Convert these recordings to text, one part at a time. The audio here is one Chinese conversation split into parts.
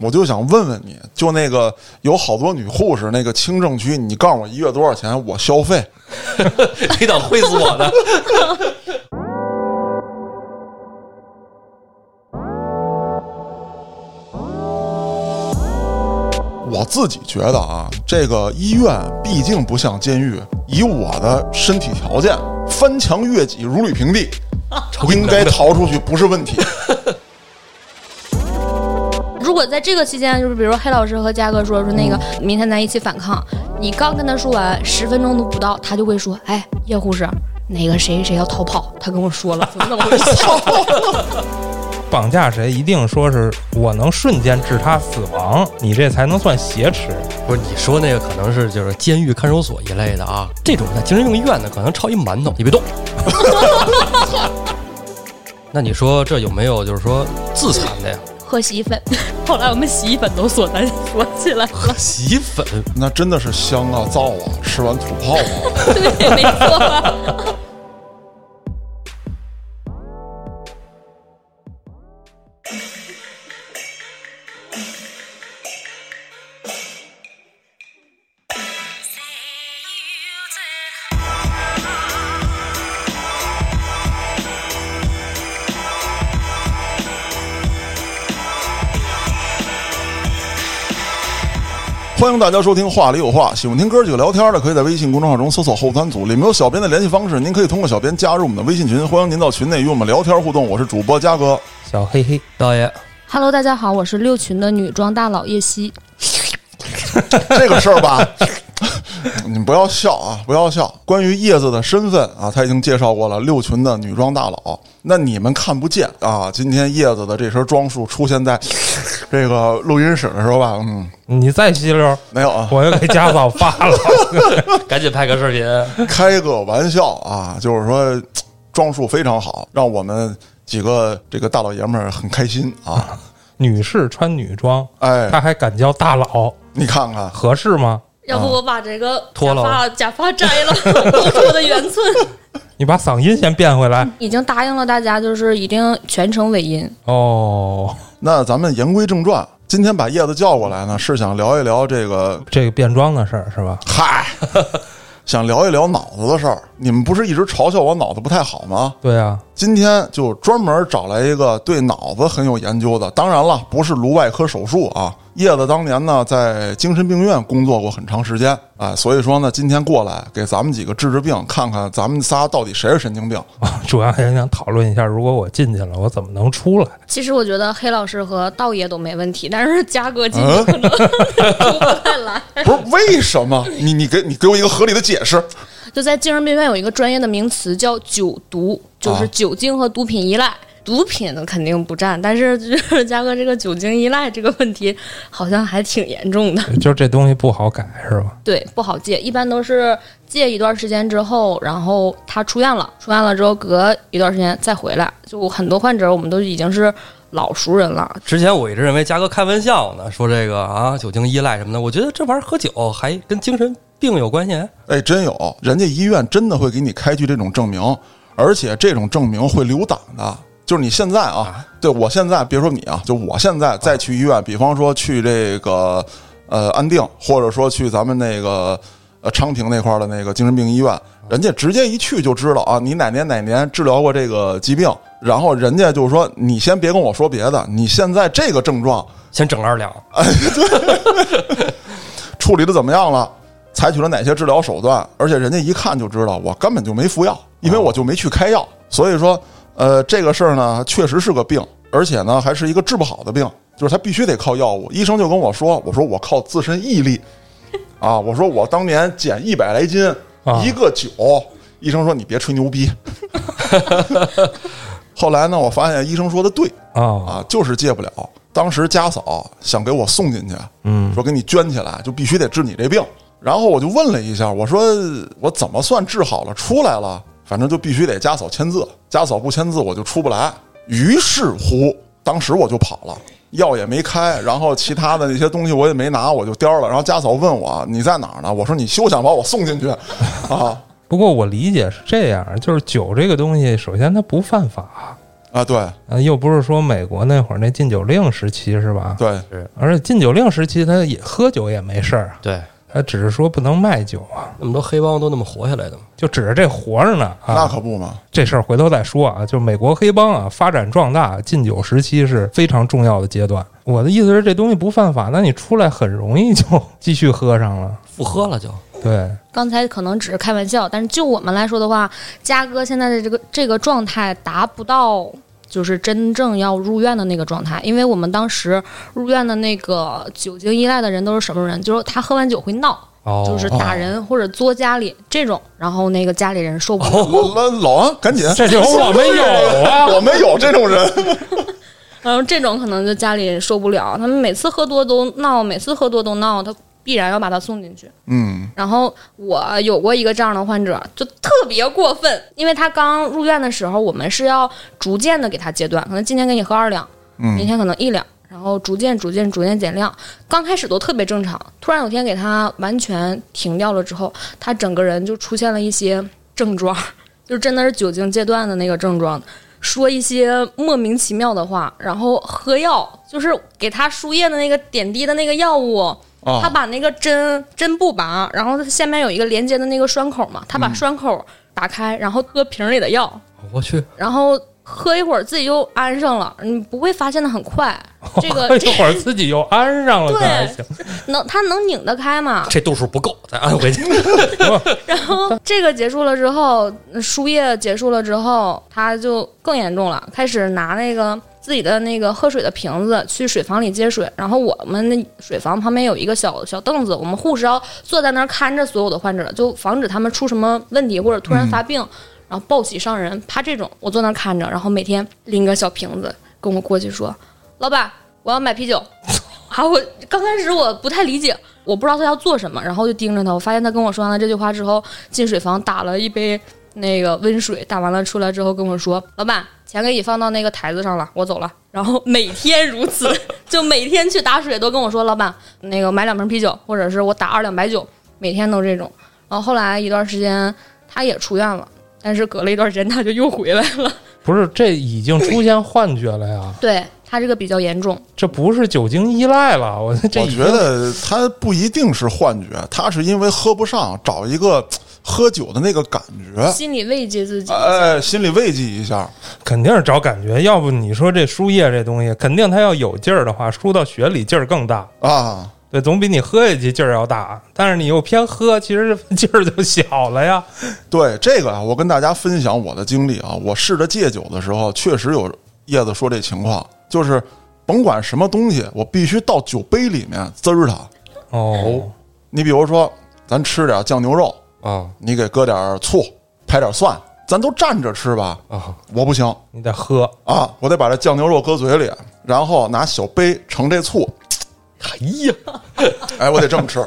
我就想问问你，就那个有好多女护士，那个清政区，你告诉我一月多少钱，我消费。你等会死我的。我自己觉得啊，这个医院毕竟不像监狱，以我的身体条件，翻墙越脊如履平地，应该逃出去不是问题。如果在这个期间，就是比如说黑老师和嘉哥说说那个明天咱一起反抗，你刚跟他说完十分钟都不到，他就会说：“哎，叶护士，那个谁谁要逃跑，他跟我说了，怎么怎么回事？” 绑架谁一定说是我能瞬间致他死亡，你这才能算挟持。不是你说那个可能是就是监狱看守所一类的啊，这种在精神病医院的可能抄一馒头，你别动。那你说这有没有就是说自残的呀？喝洗衣粉，后来我们洗衣粉都锁在锁起来了。洗衣粉，那真的是香啊燥啊，吃完吐泡泡。对，没错。欢迎大家收听《话里有话》，喜欢听哥几个聊天的，可以在微信公众号中搜索“后三组”，里面有小编的联系方式，您可以通过小编加入我们的微信群，欢迎您到群内与我们聊天互动。我是主播嘉哥，小黑黑导演。Hello，大家好，我是六群的女装大佬叶希。这个事儿吧，你不要笑啊，不要笑。关于叶子的身份啊，他已经介绍过了，六群的女装大佬。那你们看不见啊，今天叶子的这身装束出现在这个录音室的时候吧，嗯，你再吸溜，没有啊，我又给家嫂发了。赶紧拍个视频。开个玩笑啊，就是说装束非常好，让我们几个这个大老爷们儿很开心啊。女士穿女装，哎，她还敢叫大佬，你看看，合适吗？要不我把这个脱了假发假发摘了，露出我的圆寸。你把嗓音先变回来。已经答应了大家，就是一定全程尾音。哦，那咱们言归正传，今天把叶子叫过来呢，是想聊一聊这个这个变装的事儿是吧？嗨，想聊一聊脑子的事儿。你们不是一直嘲笑我脑子不太好吗？对啊，今天就专门找来一个对脑子很有研究的，当然了，不是颅外科手术啊。叶子当年呢在精神病院工作过很长时间，哎，所以说呢，今天过来给咱们几个治治病，看看咱们仨到底谁是神经病。主要还想讨论一下，如果我进去了，我怎么能出来？其实我觉得黑老师和道爷都没问题，但是嘉哥进去可能 出不太来。不是为什么？你你给你给我一个合理的解释。就在精神病院有一个专业的名词叫酒毒，就是酒精和毒品依赖。毒品呢肯定不占，但是就是嘉哥这个酒精依赖这个问题好像还挺严重的。就是这东西不好改是吧？对，不好戒，一般都是戒一段时间之后，然后他出院了，出院了之后隔一段时间再回来。就很多患者我们都已经是老熟人了，之前我一直认为嘉哥开玩笑呢，说这个啊酒精依赖什么的，我觉得这玩意儿喝酒还跟精神病有关系。哎，真有，人家医院真的会给你开具这种证明，而且这种证明会留档的。就是你现在啊，对我现在别说你啊，就我现在再去医院，比方说去这个呃安定，或者说去咱们那个呃昌平那块儿的那个精神病医院，人家直接一去就知道啊，你哪年哪年治疗过这个疾病，然后人家就是说，你先别跟我说别的，你现在这个症状先整二两，处理的怎么样了？采取了哪些治疗手段？而且人家一看就知道我根本就没服药，因为我就没去开药。所以说，呃，这个事儿呢，确实是个病，而且呢，还是一个治不好的病，就是他必须得靠药物。医生就跟我说：“我说我靠自身毅力 啊，我说我当年减一百来斤，啊一个酒。”医生说：“你别吹牛逼。”后来呢，我发现医生说的对啊，啊，就是戒不了。当时家嫂想给我送进去，嗯，说给你捐起来，就必须得治你这病。然后我就问了一下，我说我怎么算治好了出来了？反正就必须得家嫂签字，家嫂不签字我就出不来。于是乎，当时我就跑了，药也没开，然后其他的那些东西我也没拿，我就颠儿了。然后家嫂问我你在哪儿呢？我说你休想把我送进去啊！不过我理解是这样，就是酒这个东西，首先它不犯法，啊，对啊，又不是说美国那会儿那禁酒令时期是吧？对，而且禁酒令时期他也喝酒也没事儿啊，对，他只是说不能卖酒啊，那么多黑帮都那么活下来的嘛。就指着这活着呢啊那啊。可不嘛。这事儿回头再说啊，就美国黑帮啊发展壮大，禁酒时期是非常重要的阶段。我的意思是，这东西不犯法，那你出来很容易就 继续喝上了。复喝了就，对，刚才可能只是开玩笑，但是就我们来说的话，嘉哥现在的这个这个状态达不到。就是真正要入院的那个状态，因为我们当时入院的那个酒精依赖的人都是什么人？就是他喝完酒会闹，哦就是打人或者作家里这种，然后那个家里人受不了。老老老王，赶紧，这就我们有 啊。我们有这种人。然后这种可能就家里人受不了，他们每次喝多都闹，每次喝多都闹，他必然要把他送进去。嗯然后我有过一个这样的患者，就特别过分，因为他刚入院的时候，我们是要逐渐的给他戒断，可能今天给你喝二两，明嗯天可能一两，然后逐渐逐渐逐渐减量。刚开始都特别正常，突然有天给他完全停掉了之后，他整个人就出现了一些症状，就真的是酒精戒断的那个症状。说一些莫名其妙的话，然后喝药，就是给他输液的那个点滴的那个药物，他啊，把那个针针不拔，然后它下面有一个连接的那个栓口嘛，他把栓口打开，然后喝瓶里的药，我去，然后喝一会儿自己就安上了，你不会发现的很快。这个一会儿自己又安上了，对。能他能拧得开吗？这度数不够，再安回去。然后这个结束了之后，输液结束了之后，他就更严重了，开始拿那个自己的那个喝水的瓶子去水房里接水。然后我们那水房旁边有一个小小凳子，我们护士要坐在那儿看着所有的患者，就防止他们出什么问题或者突然发病，然后暴喜上人，怕这种。我坐那儿看着，然后每天拎个小瓶子跟我过去说：“老板，我要买啤酒。” 啊，我刚开始我不太理解，我不知道他要做什么，然后就盯着他。我发现他跟我说完了这句话之后，进水房打了一杯那个温水，打完了出来之后跟我说：“老板，钱给你放到那个台子上了，我走了。”然后每天如此，就每天去打水都跟我说：“老板，那个买两瓶啤酒，或者是我打二两白酒。”每天都这种。然后后来一段时间他也出院了，但是隔了一段时间他就又回来了。不是，这已经出现幻觉了呀！对他这个比较严重，这不是酒精依赖了，我这我觉得他不一定是幻觉，他是因为喝不上，找一个喝酒的那个感觉，心理慰藉自己。哎，心里慰藉一下。肯定是找感觉。要不你说这输液这东西，肯定它要有劲儿的话，输到血里劲儿更大。啊，对，总比你喝下去劲儿要大。但是你又偏喝，其实劲儿就小了呀。对这个啊，我跟大家分享我的经历啊。我试着戒酒的时候，确实有叶子说这情况，就是甭管什么东西，我必须到酒杯里面滋儿它。哦，你比如说，咱吃点酱牛肉，啊你给搁点醋，拍点蒜，咱都蘸着吃吧。啊，我不行你得喝。啊，我得把这酱牛肉搁嘴里，然后拿小杯盛这醋，哎呀，哎，我得这么吃。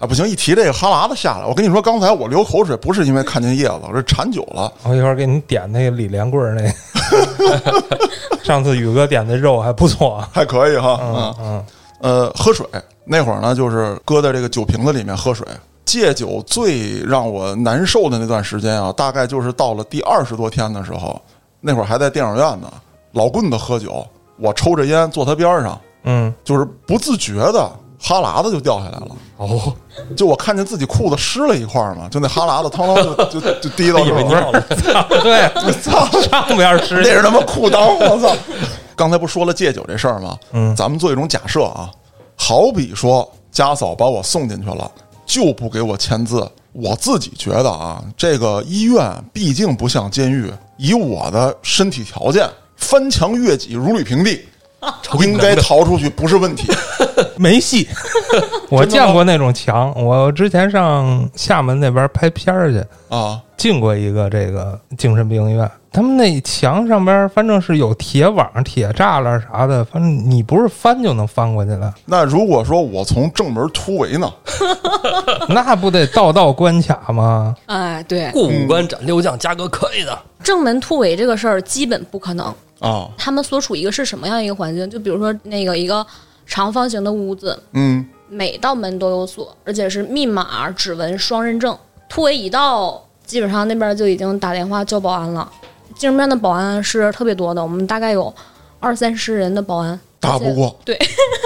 啊，不行！一提这个哈喇子下来，我跟你说，刚才我流口水不是因为看见叶子，我是馋酒了。我一会儿给你点那个李连贵儿那个，上次宇哥点的肉还不错。还可以哈，嗯嗯，呃，喝水那会儿呢，就是搁在这个酒瓶子里面喝水。戒酒最让我难受的那段时间啊，大概就是到了第二十多天的时候，那会儿还在电影院呢，老棍子喝酒，我抽着烟坐他边上，嗯，就是不自觉的哈喇子就掉下来了。哦，就我看见自己裤子湿了一块儿嘛，就那哈喇子汤汤就 就就滴到以这儿。为尿了，对，操，上边湿。那是他妈裤裆，我操！刚才不说了戒酒这事儿吗？嗯。咱们做一种假设啊，好比说家嫂把我送进去了，就不给我签字。我自己觉得啊，这个医院毕竟不像监狱，以我的身体条件，翻墙越脊如履平地，应该逃出去不是问题。没戏。我见过那种墙，我之前上厦门那边拍片儿去，啊，进过一个这个精神病院，他们那墙上边反正是有铁网、铁栅栏啥的，反正你不是翻就能翻过去了，那如果说我从正门突围呢？那不得道道关卡吗？哎，对，过五关斩六将，价格可以的。正门突围这个事儿基本不可能。啊，他们所处一个是什么样一个环境？就比如说那个一个长方形的屋子，嗯，每道门都有锁，而且是密码、指纹双认证。突围一到，基本上那边就已经打电话叫保安了。精神病院的保安是特别多的，我们大概有二三十人的保安。打不过，对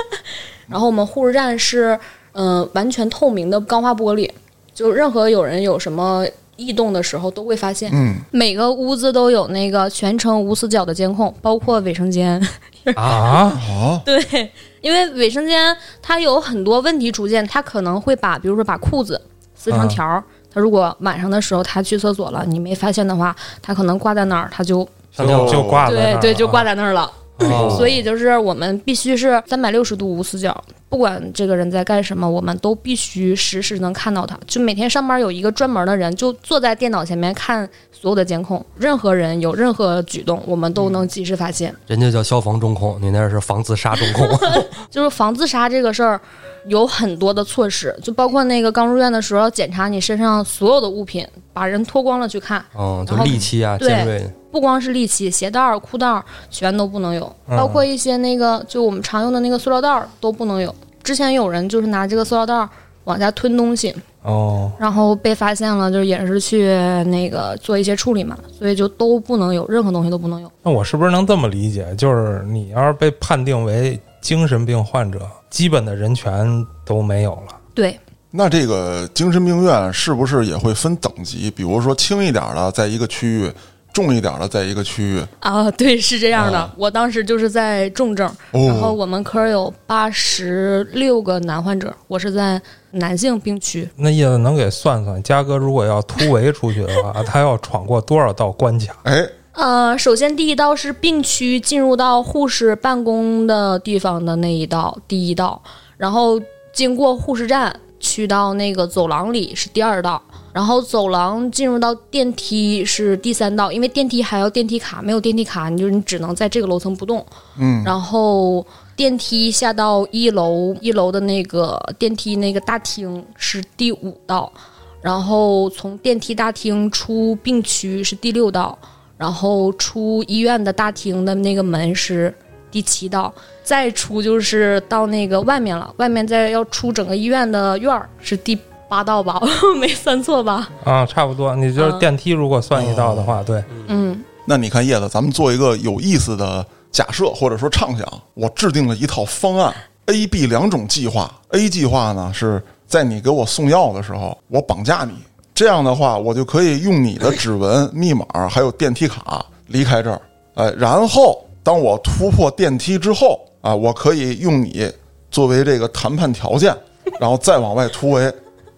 然后我们护士站是嗯、呃完全透明的钢化玻璃，就任何有人有什么异动的时候都会发现。嗯，每个屋子都有那个全程无死角的监控，包括卫生间。啊，好，对，因为卫生间它有很多问题出现，它可能会把，比如说把裤子撕成条儿。他如果晚上的时候他去厕所了，你没发现的话，他可能挂在那儿，他就就就挂在那儿对对就挂在在那儿了。哦所以就是我们必须是三百六十度无死角，不管这个人在干什么，我们都必须实时能看到他。就每天上班有一个专门的人，就坐在电脑前面看所有的监控，任何人有任何举动，我们都能及时发现。人家叫消防中控，你那是防自杀中控。就是防自杀这个事儿，有很多的措施，就包括那个刚入院的时候要检查你身上所有的物品，把人脱光了去看，嗯，就利器啊、对尖锐，不光是利器、鞋带儿、裤带儿全都不能有，嗯包括一些那个就我们常用的那个塑料袋儿都不能有。之前有人就是拿这个塑料袋儿往下吞东西，哦，然后被发现了，就是也是去那个做一些处理嘛，所以就都不能有，任何东西都不能有。那我是不是能这么理解？就是你要是被判定为精神病患者，基本的人权都没有了。对，那这个精神病院是不是也会分等级？比如说轻一点的在一个区域，重一点的在一个区域。啊，对，是这样的。啊我当时就是在重症，然后哦，我们科有八十六个男患者，我是在男性病区。那意思能给算算，嘉哥如果要突围出去的话，他要闯过多少道关卡？哎，呃，首先第一道是病区进入到护士办公的地方的那一道，第一道，然后经过护士站去到那个走廊里是第二道，然后走廊进入到电梯是第三道，因为电梯还要电梯卡，没有电梯卡，你就你只能在这个楼层不动。嗯，然后电梯下到一楼，一楼的那个电梯那个大厅是第五道，然后从电梯大厅出病区是第六道，然后出医院的大厅的那个门是第七道，再出就是到那个外面了，外面再要出整个医院的院儿是第八道吧，我 没算错吧？啊，差不多。你就是嗯电梯，如果算一道的话，对，嗯，那你看叶子，咱们做一个有意思的假设或者说畅想，我制定了一套方案，A、B 两种计划。A 计划呢是在你给我送药的时候，我绑架你，这样的话，我就可以用你的指纹、密码还有电梯卡离开这儿。哎，然后当我突破电梯之后啊，我可以用你作为这个谈判条件，然后再往外突围，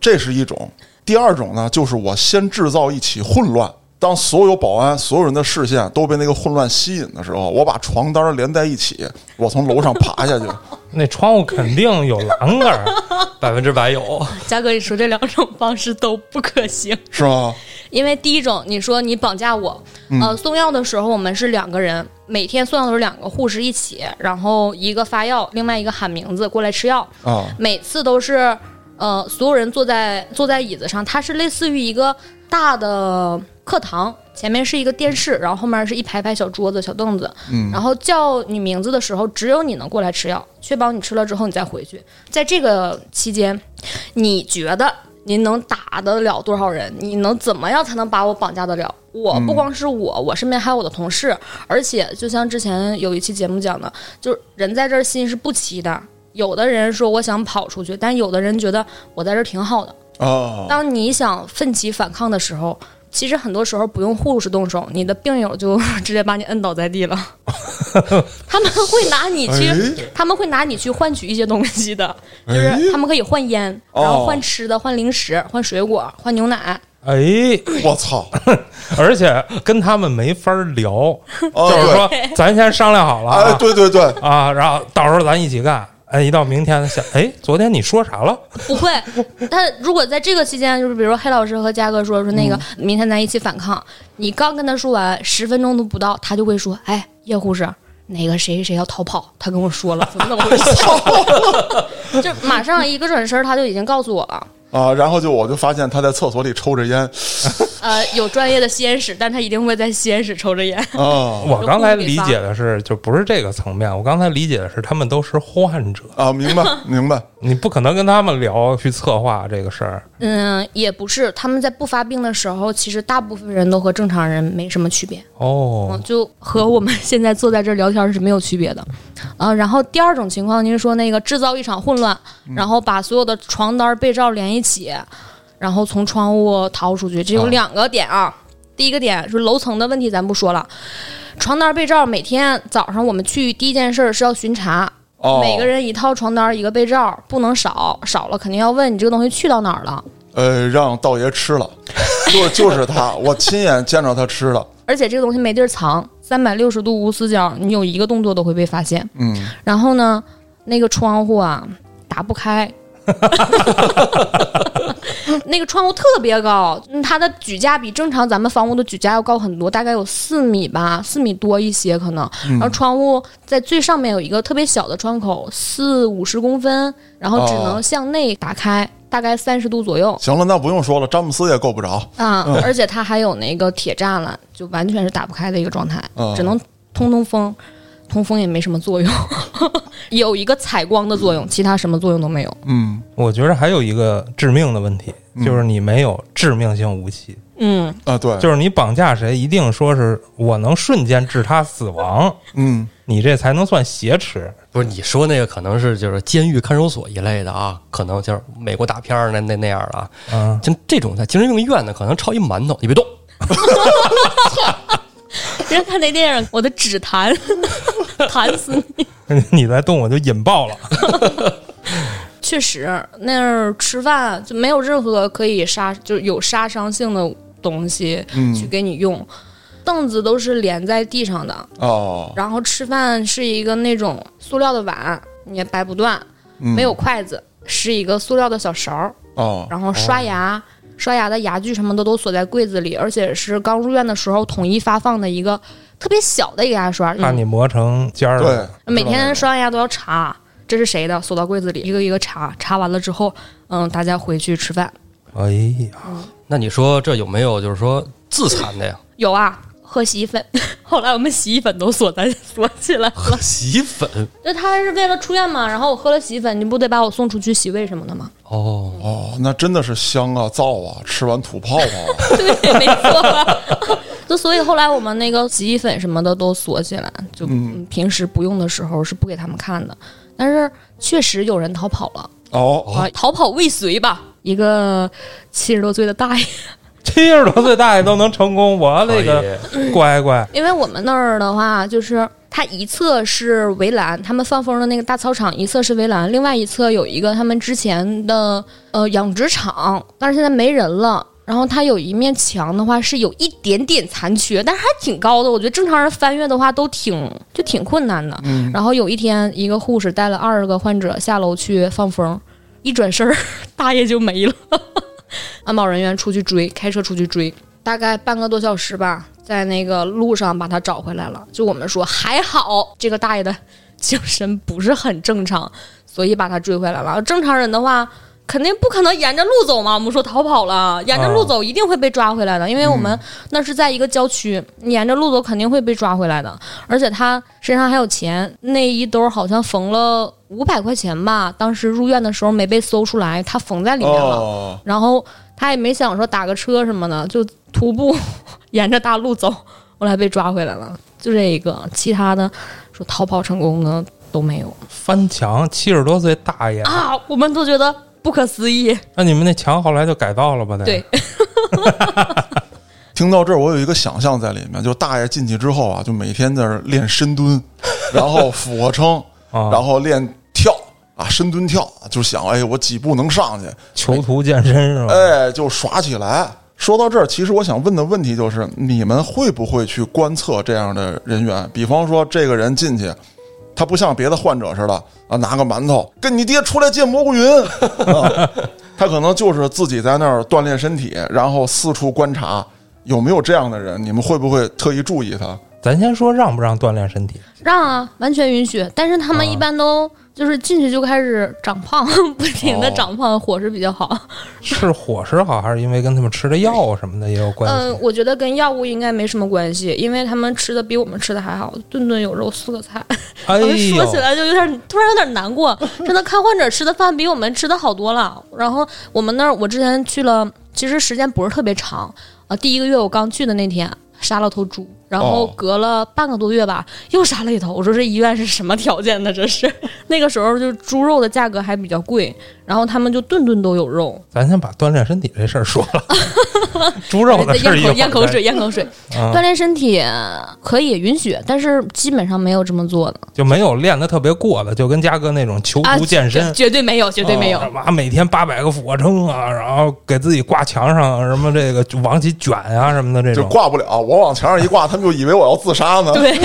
这是一种。第二种呢，就是我先制造一起混乱，当所有保安、所有人的视线都被那个混乱吸引的时候，我把床单连在一起，我从楼上爬下去。那窗户肯定有栏杆。百分之百有。嘉哥，你说这两种方式都不可行。是吗？因为第一种，你说你绑架我，呃，送药的时候我们是两个人，每天送药都是两个护士一起，然后一个发药，另外一个喊名字过来吃药，啊，每次都是呃所有人坐在坐在椅子上，它是类似于一个大的课堂，前面是一个电视，然后后面是一排排小桌子、小凳子，嗯然后叫你名字的时候，只有你能过来吃药，确保你吃了之后你再回去。在这个期间，你觉得您能打得了多少人？你能怎么样才能把我绑架得了？我不光是我，我身边还有我的同事，而且就像之前有一期节目讲的，就是人在这儿心是不齐的。有的人说我想跑出去，但有的人觉得我在这儿挺好的。哦，当你想奋起反抗的时候，其实很多时候不用护士动手，你的病友就 直接把你摁倒在地了。他们会拿你去，哎他们会拿你去换取一些东西的，就哎是他们可以换烟，哦然后换吃的、换零食、换水果、换牛奶。哎，我操！而且跟他们没法聊，哦就是说咱先商量好了对对对，啊，然后到时候咱一起干。哎，一到明天想，哎，昨天你说啥了？不会，他如果在这个期间，就是比如说黑老师和嘉哥说说那个明天咱一起反抗，你刚跟他说完十分钟都不到，他就会说，哎，叶护士。那个谁谁谁要逃跑，他跟我说了，怎么怎么回事？就马上一个转身，他就已经告诉我了。啊，然后就我就发现他在厕所里抽着烟 呃，有专业的吸烟室，但他一定会在吸烟室抽着烟。啊我刚才理解的是，就不是这个层面。我刚才理解的是，他们都是患者，啊，明白 明白，你不可能跟他们聊去策划这个事儿。嗯，也不是，他们在不发病的时候，其实大部分人都和正常人没什么区别。哦嗯，，就和我们现在坐在这儿聊天是没有区别的，啊，然后第二种情况，您说那个制造一场混乱，然后把所有的床单、被罩连一起，然后从窗户逃出去，这有啊两个点啊。第一个点是楼层的问题，咱不说了，床单、被罩每天早上我们去第一件事儿是要巡查，哦，每个人一套床单、一个被罩，不能少，少了肯定要问你这个东西去到哪儿了。呃，让道爷吃了，就就是他，我亲眼见着他吃了，而且这个东西没地儿藏，三百六十度无死角，你有一个动作都会被发现。嗯，然后呢，那个窗户啊打不开，那个窗户特别高，嗯它的举架比正常咱们房屋的举架要高很多，大概有四米吧，四米多一些可能。然后窗户在最上面有一个特别小的窗口，四五十公分，然后只能向内打开，大概三十度左右行了，那不用说了，詹姆斯也够不着，啊，而且它还有那个铁栅栏，就完全是打不开的一个状态，嗯只能通通风。通风也没什么作用，有一个采光的作用，其他什么作用都没有。嗯。我觉得还有一个致命的问题，就是你没有致命性武器，嗯，啊，对，就是你绑架谁，一定说是我能瞬间致他死亡，嗯。你这才能算挟持。不是你说那个可能是就是监狱看守所一类的啊，可能就是美国大片儿那那那样的啊，嗯，像这种在精神病院的，可能抄一馒头，你别动，人家看那电影，我的指弹，弹死你！你再动我就引爆了。确实，那儿吃饭就没有任何可以杀，就是有杀伤性的东西嗯去给你用。凳子都是连在地上的，哦，然后吃饭是一个那种塑料的碗，你也掰不断，嗯没有筷子，是一个塑料的小勺儿，哦，然后刷牙。刷牙的牙具什么的都锁在柜子里，而且是刚入院的时候统一发放的一个特别小的一个牙刷，怕你磨成尖儿对了。，每天刷完牙都要查，这是谁的，锁到柜子里，一个一个查，查完了之后，嗯，大家回去吃饭。哎呀，那你说这有没有就是说自残的呀？有啊，喝洗衣粉，后来我们洗衣粉都锁在锁起来了。洗衣粉那他是为了出院嘛，然后我喝了洗衣粉，你不得把我送出去洗胃什么的吗？哦，哦，那真的是香啊，燥啊，吃完吐泡泡啊，对，没错。就所以后来我们那个洗衣粉什么的都锁起来，就嗯平时不用的时候是不给他们看的。但是确实有人逃跑了，哦，啊，逃跑未遂吧，一个七十多岁的大爷。七十多岁大爷都能成功，我那个乖乖。因为我们那儿的话，就是它一侧是围栏，他们放风的那个大操场一侧是围栏，另外一侧有一个他们之前的呃养殖场，但是现在没人了。然后它有一面墙的话是有一点点残缺，但是还挺高的。我觉得正常人翻越的话都挺就挺困难的。嗯然后有一天，一个护士带了二十个患者下楼去放风，一转身儿，大爷就没了。安保人员出去追，开车出去追，大概半个多小时吧，在那个路上把他找回来了。就我们说还好，这个大爷的 精神不是很正常，所以把他追回来了。正常人的话。肯定不可能沿着路走嘛，我们说逃跑了，沿着路走一定会被抓回来的，因为我们那是在一个郊区，沿着路走肯定会被抓回来的。而且他身上还有钱，那一兜好像缝了五百块钱吧，当时入院的时候没被搜出来，他缝在里面了。哦，然后他也没想说打个车什么的，就徒步 沿着大路走，后来被抓回来了，就这一个，其他的说逃跑成功的都没有翻墙，七十多岁大爷，啊，我们都觉得不可思议。那你们那墙后来就改造了吧？得对，听到这儿，我有一个想象在里面，就大爷进去之后啊，就每天在那儿练深蹲，然后俯卧撑，啊，然后练跳啊，深蹲跳，就想哎，我几步能上去，囚徒健身是吧？哎，就耍起来。说到这儿，其实我想问的问题就是，你们会不会去观测这样的人员？比方说，这个人进去，他不像别的患者似的啊，拿个馒头跟你爹出来见蘑菇云，啊、他可能就是自己在那儿锻炼身体，然后四处观察有没有这样的人，你们会不会特意注意他？咱先说让不让锻炼身体？让啊，完全允许。但是他们啊一般都就是进去就开始长胖，不停的哦长胖，伙食比较好。是伙食好，还是因为跟他们吃的药什么的也有关系嗯、我觉得跟药物应该没什么关系，因为他们吃的比我们吃的还好，顿顿有肉，四个菜。哎说起，来就有点突然有点难过，真的看患者吃的饭比我们吃的好多了。然后我们那儿我之前去了，其实时间不是特别长啊、第一个月我刚去的那天杀了头猪，然后哦隔了半个多月吧，又杀了一头。我说这医院是什么条件呢？这是 那个时候就猪肉的价格还比较贵，然后他们就顿顿都有肉。咱先把锻炼身体这事儿说了。猪肉的事儿咽口咽口水，咽口水。啊锻炼身体可以允许，但是基本上没有这么做的就没有练的特别过的，就跟嘉哥那种囚啊，徒健身绝。绝对没有，绝对没有。每天八百个俯卧撑啊，然后给自己挂墙上什么这个往起卷啊什么的这种就种。挂不了，我往墙上一挂，他们就以为我要自杀呢。对，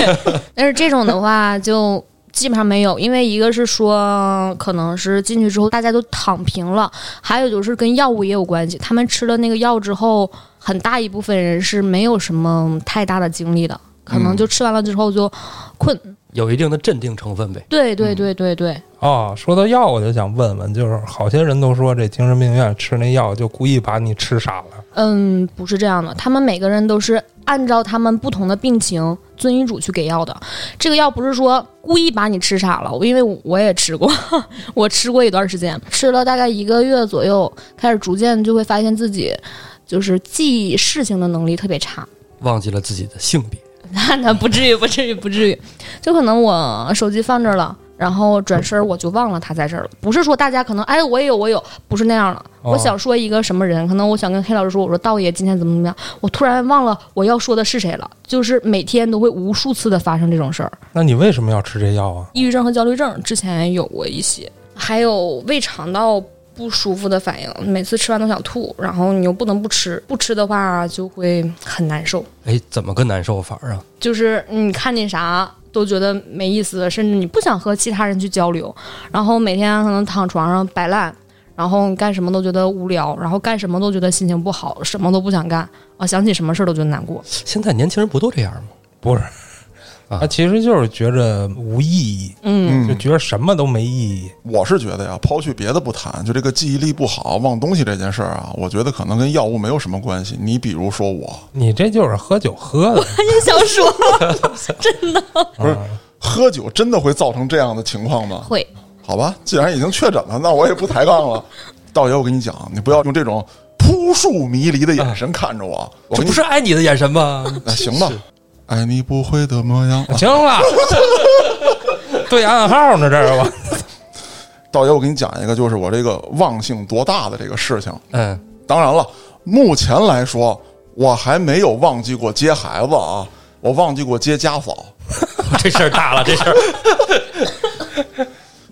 但是这种的话就基本上没有，因为一个是说可能是进去之后大家都躺平了，还有就是跟药物也有关系。他们吃了那个药之后，很大一部分人是没有什么太大的精力的，可能就吃完了之后就困。有一定的镇定成分呗。对对对对对，哦，说到药，我就想问问，就是好些人都说这精神病院吃那药就故意把你吃傻了。嗯，不是这样的，他们每个人都是按照他们不同的病情遵医嘱去给药的。这个药不是说故意把你吃傻了，因为我也吃过，我吃过一段时间，吃了大概一个月左右，开始逐渐就会发现自己就是记忆事情的能力特别差。忘记了自己的性别，那 那不至于，不至于，不至于，就可能我手机放这儿了。然后转身我就忘了他在这儿了，不是说大家可能哎我也有我有，不是那样的。哦我想说一个什么人，可能我想跟黑老师说，我说道爷今天怎么怎么样，我突然忘了我要说的是谁了，就是每天都会无数次的发生这种事儿。那你为什么要吃这药啊？抑郁症和焦虑症之前有过一些，还有胃肠道不舒服的反应，每次吃完都想吐，然后你又不能不吃，不吃的话就会很难受。哎，怎么个难受法啊？就是你看见啥都觉得没意思，甚至你不想和其他人去交流，然后每天可能躺床上摆烂，然后干什么都觉得无聊，然后干什么都觉得心情不好，什么都不想干啊，想起什么事儿都觉得难过。现在年轻人不都这样吗？不是，啊他其实就是觉着无意义，嗯，就觉得什么都没意义。我是觉得呀，抛去别的不谈，就这个记忆力不好、忘东西这件事儿啊，我觉得可能跟药物没有什么关系。你比如说我，你这就是喝酒喝的，我也想说 真的不是喝酒真的会造成这样的情况吗？会，好吧，既然已经确诊了，那我也不抬杠了。道爷，我跟你讲，你不要用这种扑朔迷离的眼神看着我。我这不是爱你的眼神吗？那行吧，爱你不会的模样。行了，对暗号呢，这是吧？道爷，我给你讲一个，就是我这个忘性多大的这个事情。嗯，当然了，目前来说，我还没有忘记过接孩子啊，我忘记过接家嫂。这事儿大了，这事儿。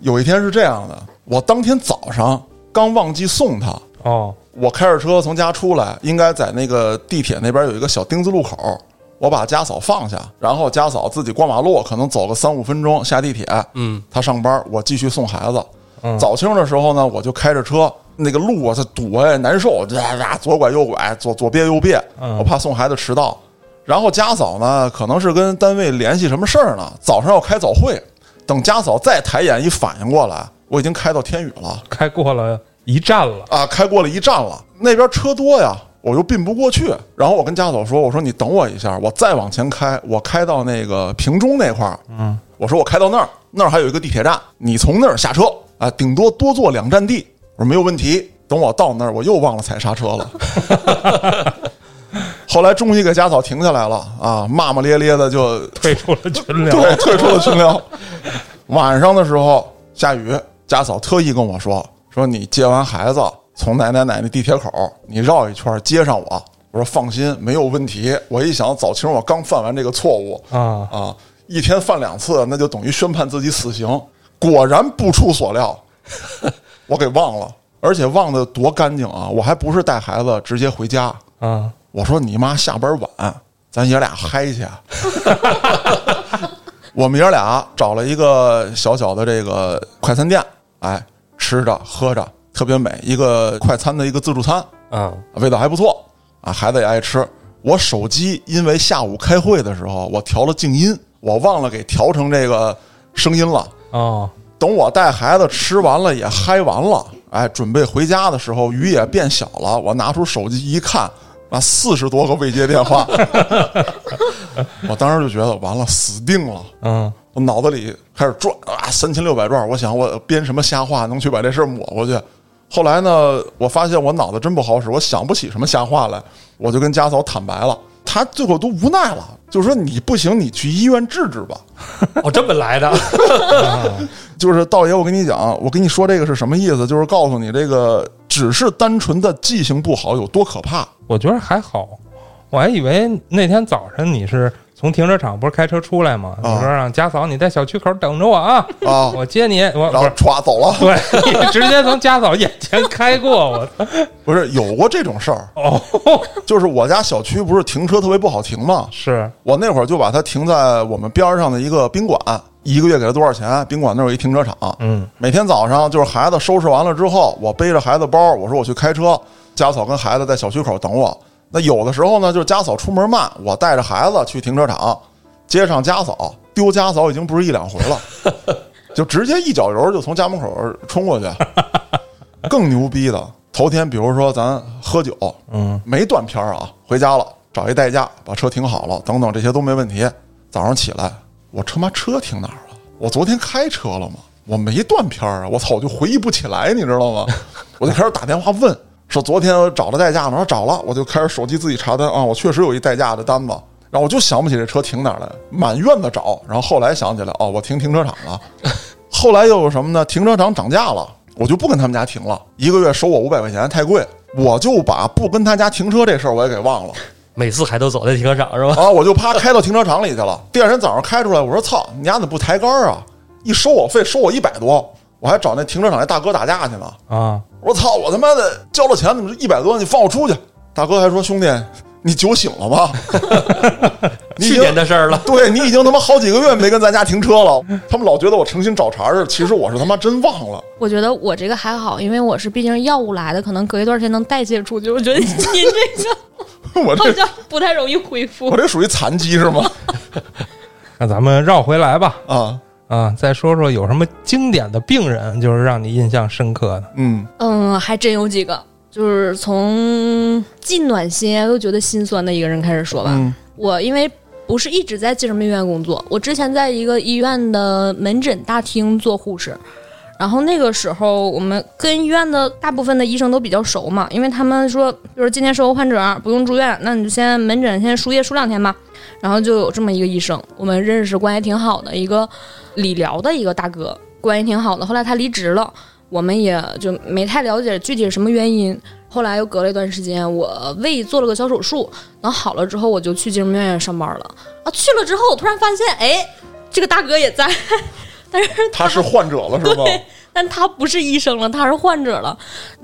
有一天是这样的，我当天早上刚忘记送他，哦，我开着车从家出来，应该在那个地铁那边有一个小丁字路口，我把家嫂放下，然后家嫂自己过马路，可能走个三五分钟下地铁。嗯，她上班，我继续送孩子。嗯早清的时候呢，我就开着车，那个路啊，它堵哎难受，呀呀，左拐右拐，左左别右别，嗯我怕送孩子迟到。然后家嫂呢，可能是跟单位联系什么事儿呢，早上要开早会。等家嫂再抬眼一反应过来，我已经开到天宇了。开过了一站了，啊，开过了一站了，那边车多呀，我又并不过去。然后我跟家嫂说：“我说你等我一下，我再往前开，我开到那个平中那块儿。嗯，我说我开到那儿，那儿还有一个地铁站，你从那儿下车啊，顶多多坐两站地。我说没有问题。等我到那儿，我又忘了踩刹车了。后来终于给家嫂停下来了啊，骂骂咧咧的就退出了群聊。对，退出了群聊。晚上的时候下雨，家嫂特意跟我说：“说你接完孩子从奶奶奶奶地铁口，你绕一圈接上我。”我说：“放心，没有问题。”我一想，早清我刚犯完这个错误啊啊，一天犯两次，那就等于宣判自己死刑。果然不出所料，我给忘了，而且忘的多干净啊！我还不是带孩子直接回家，啊，我说你妈下班晚，咱爷俩嗨去。我们爷俩找了一个小小的这个快餐店，哎，吃着喝着特别美，一个快餐的一个自助餐，嗯，味道还不错啊，孩子也爱吃。我手机因为下午开会的时候我调了静音，我忘了给调成这个声音了。哦，等我带孩子吃完了也嗨完了，哎，准备回家的时候雨也变小了，我拿出手机一看，啊，四十多个未接电话，我当时就觉得完了，死定了。嗯，我脑子里开始转啊，三千六百转。我想我编什么瞎话能去把这事儿抹过去。后来呢，我发现我脑子真不好使，我想不起什么瞎话来，我就跟家嫂坦白了。她最后都无奈了，就说你不行，你去医院治治吧。哦，这么来的，就是道爷，我跟你讲，我跟你说这个是什么意思？就是告诉你，这个只是单纯的记性不好有多可怕。我觉得还好，我还以为那天早晨你是从停车场不是开车出来吗？你说让家嫂你在小区口等着我啊，啊 我接你，我然后歘走了。对你直接从家嫂眼前开过，我操！不是有过这种事儿，哦，就是我家小区不是停车特别不好停吗？是我那会儿就把它停在我们边儿上的一个宾馆，一个月给他多少钱？宾馆那儿有一停车场，嗯，每天早上就是孩子收拾完了之后，我背着孩子包，我说我去开车，家嫂跟孩子在小区口等我。那有的时候呢，就是家嫂出门慢，我带着孩子去停车场接上家嫂，丢家嫂已经不是一两回了，就直接一脚油就从家门口冲过去。更牛逼的，头天比如说咱喝酒，嗯，没断片儿啊，回家了找一代驾把车停好了，等等这些都没问题。早上起来，我他妈车停哪儿了？我昨天开车了吗？我没断片儿啊！我操，我就回忆不起来，你知道吗？我就开始打电话问，说昨天我找了代驾呢，说找了，我就开始手机自己查单啊，我确实有一代驾的单子，然后我就想不起这车停哪儿来，满院子找，然后后来想起来，哦，我停停车场了。后来又有什么呢？停车场涨价了，我就不跟他们家停了，一个月收我五百块钱，太贵，我就把不跟他家停车这事儿我也给忘了。每次还都走在停车场是吧？啊，我就啪开到停车场里去了。第二天早上开出来，我说操，你丫怎么不抬杆啊？一收我费收我一百多，我还找那停车场那大哥打架去了。啊，我操，我他妈的交了钱怎么一百多？你放我出去！大哥还说兄弟，你酒醒了吗？你已去经年的事儿了，对你已经他妈好几个月没跟咱家停车了。他们老觉得我诚心找茬儿，其实我是他妈真忘了。我觉得我这个还好，因为我是毕竟药物来的，可能隔一段时间能代谢出去。我觉得您这个 我这好像不太容易恢复我。这属于残疾是吗？那咱们绕回来吧，啊，啊，再说说有什么经典的病人，就是让你印象深刻的。嗯嗯，还真有几个，就是从既暖心又觉得心酸的一个人开始说吧。嗯我因为不是一直在精神病院工作，我之前在一个医院的门诊大厅做护士。然后那个时候，我们跟医院的大部分的医生都比较熟嘛，因为他们说，比如今天收个患者不用住院，那你就先门诊先输液输两天吧。然后就有这么一个医生，我们认识关系挺好的一个理疗的一个大哥，关系挺好的。后来他离职了，我们也就没太了解具体什么原因。后来又隔了一段时间，我胃做了个小手术，等好了之后，我就去精神病院上班了。啊，去了之后，我突然发现，哎，这个大哥也在，但是 他是患者了是吗？对，但他不是医生了，他是患者了。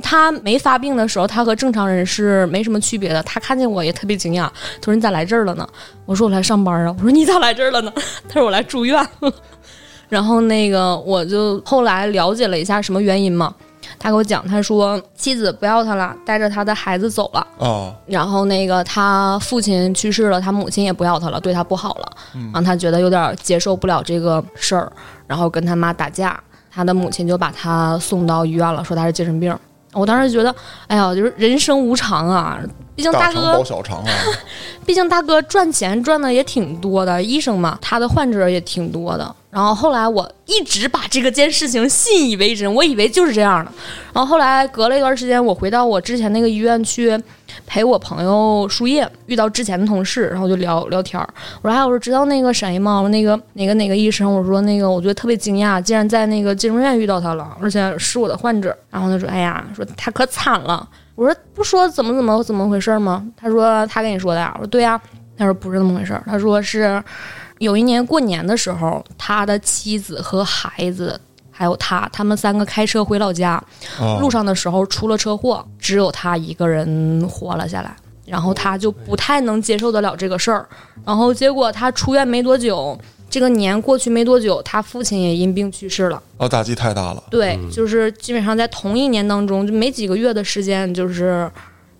他没发病的时候，他和正常人是没什么区别的。他看见我也特别惊讶，他说：“你咋来这儿了呢？”我说：“我来上班啊。”我说：“你咋来这儿了呢？”他说：“我来住院了。”然后那个我就后来了解了一下什么原因嘛，他给我讲，他说妻子不要他了，带着他的孩子走了。哦，然后那个他父亲去世了，他母亲也不要他了，对他不好了，然后他觉得有点接受不了这个事儿，然后跟他妈打架，他的母亲就把他送到医院了，说他是精神病。我当时觉得，哎呀，就是人生无常啊，毕竟大哥，小肠啊，毕竟大哥赚钱赚的也挺多的，医生嘛，他的患者也挺多的。然后后来我一直把这个件事情信以为真，我以为就是这样的。然后后来隔了一段时间，我回到我之前那个医院去陪我朋友输液，遇到之前的同事，然后就聊聊天儿。我说：“哎，我说知道那个谁吗？那个哪个哪个医生？我说那个我觉得特别惊讶，竟然在那个精神院遇到他了，而且是我的患者。”然后他说：“哎呀，说他可惨了。”我说：“不说怎么怎么怎么回事吗？”他说：“他跟你说的呀。”我说：“对呀。”他说：“不是那么回事。”他说是。有一年过年的时候，他的妻子和孩子还有他，他们三个开车回老家，啊路上的时候出了车祸，只有他一个人活了下来。然后他就不太能接受得了这个事儿，然后结果他出院没多久，这个年过去没多久，他父亲也因病去世了。啊，打击太大了。对，就是基本上在同一年当中，就没几个月的时间，就是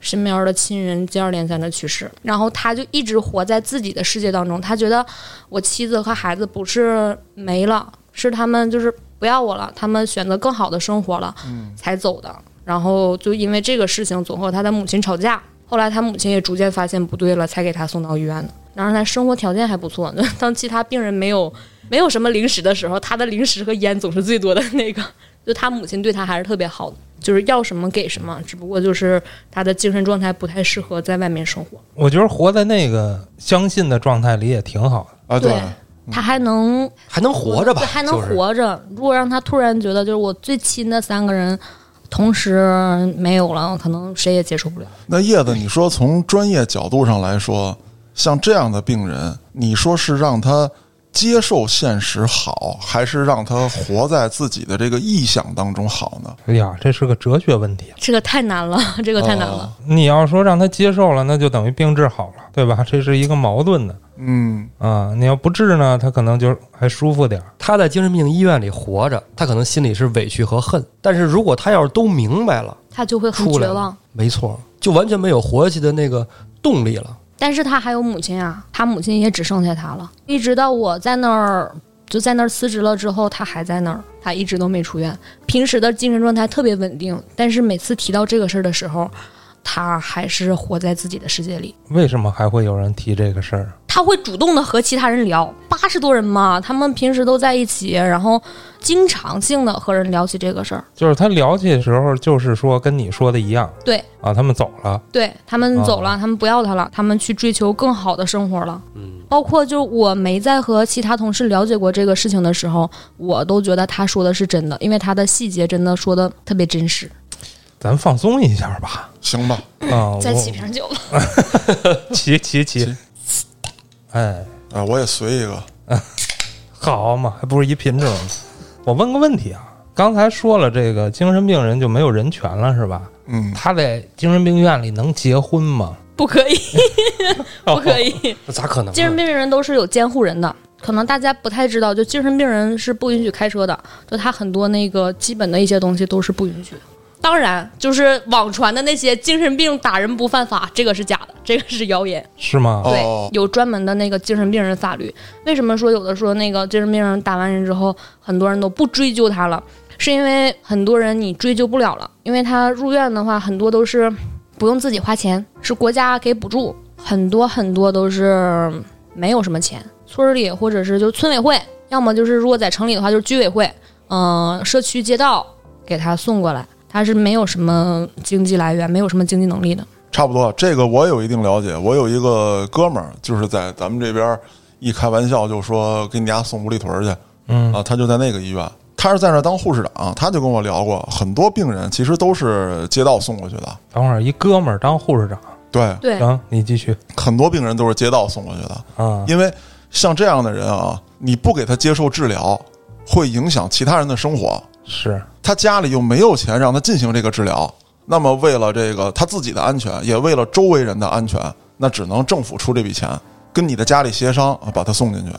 身边的亲人接二连三的去世，然后他就一直活在自己的世界当中。他觉得我妻子和孩子不是没了，是他们就是不要我了，他们选择更好的生活了，才走的。然后就因为这个事情，总和他的母亲吵架。后来他母亲也逐渐发现不对了，才给他送到医院的。然后他生活条件还不错，当其他病人没有没有什么零食的时候，他的零食和烟总是最多的那个。就他母亲对他还是特别好的，就是要什么给什么，只不过就是他的精神状态不太适合在外面生活。我觉得活在那个相信的状态里也挺好的。啊，对，他还能还能活着吧？对还能就是活着。如果让他突然觉得就是我最亲的三个人同时没有了，可能谁也接受不了。那叶子，你说从专业角度上来说，像这样的病人，你说是让他接受现实好，还是让他活在自己的这个臆想当中好呢？哎呀，这是个哲学问题。这个太难了，这个太难了。哦你要说让他接受了，那就等于病治好了，对吧？这是一个矛盾的嗯，啊。你要不治呢，他可能就还舒服点儿。他在精神病医院里活着，他可能心里是委屈和恨。但是如果他要是都明白了，他就会很绝望。没错，就完全没有活下去的那个动力了。但是他还有母亲啊，他母亲也只剩下他了。一直到我在那儿就在那儿辞职了之后，他还在那儿，他一直都没出院。平时的精神状态特别稳定，但是每次提到这个事儿的时候，他还是活在自己的世界里。为什么还会有人提这个事儿？他会主动的和其他人聊，八十多人嘛，他们平时都在一起，然后经常性的和人聊起这个事儿。就是他聊起的时候，就是说跟你说的一样对啊，他们走了，对他们走了，他们不要他了，他们去追求更好的生活了。嗯，包括就我没在和其他同事了解过这个事情的时候，我都觉得他说的是真的，因为他的细节真的说的特别真实。咱放松一下吧。行吧，啊，再我起瓶酒吧，起起起，哎，啊，我也随一个，好嘛，还不是一品种。我问个问题啊，刚才说了，这个精神病人就没有人权了是吧？嗯，他在精神病院里能结婚吗？不可以，不可以。那咋可能？精神病人都是有监护人的，可能大家不太知道，就精神病人是不允许开车的，就他很多那个基本的一些东西都是不允许的。当然，就是网传的那些精神病打人不犯法，这个是假的，这个是谣言。是吗？对哦，有专门的那个精神病人法律。为什么说有的说那个精神病人打完人之后，很多人都不追究他了？是因为很多人你追究不了了，因为他入院的话，很多都是不用自己花钱，是国家给补助，很多很多都是没有什么钱，村儿里或者是就村委会，要么就是如果在城里的话就是居委会，嗯、社区街道给他送过来，他是没有什么经济来源，没有什么经济能力的。差不多，这个我有一定了解。我有一个哥们儿，就是在咱们这边一开玩笑就说给你家送五里屯儿去，嗯啊，他就在那个医院，他是在那儿当护士长，他就跟我聊过，很多病人其实都是街道送过去的，等会儿一哥们儿当护士长，对，对，行，你继续很多病人都是街道送过去的，啊。因为像这样的人啊，你不给他接受治疗，会影响其他人的生活，是他家里又没有钱让他进行这个治疗，那么为了这个他自己的安全，也为了周围人的安全，那只能政府出这笔钱，跟你的家里协商啊，把他送进去。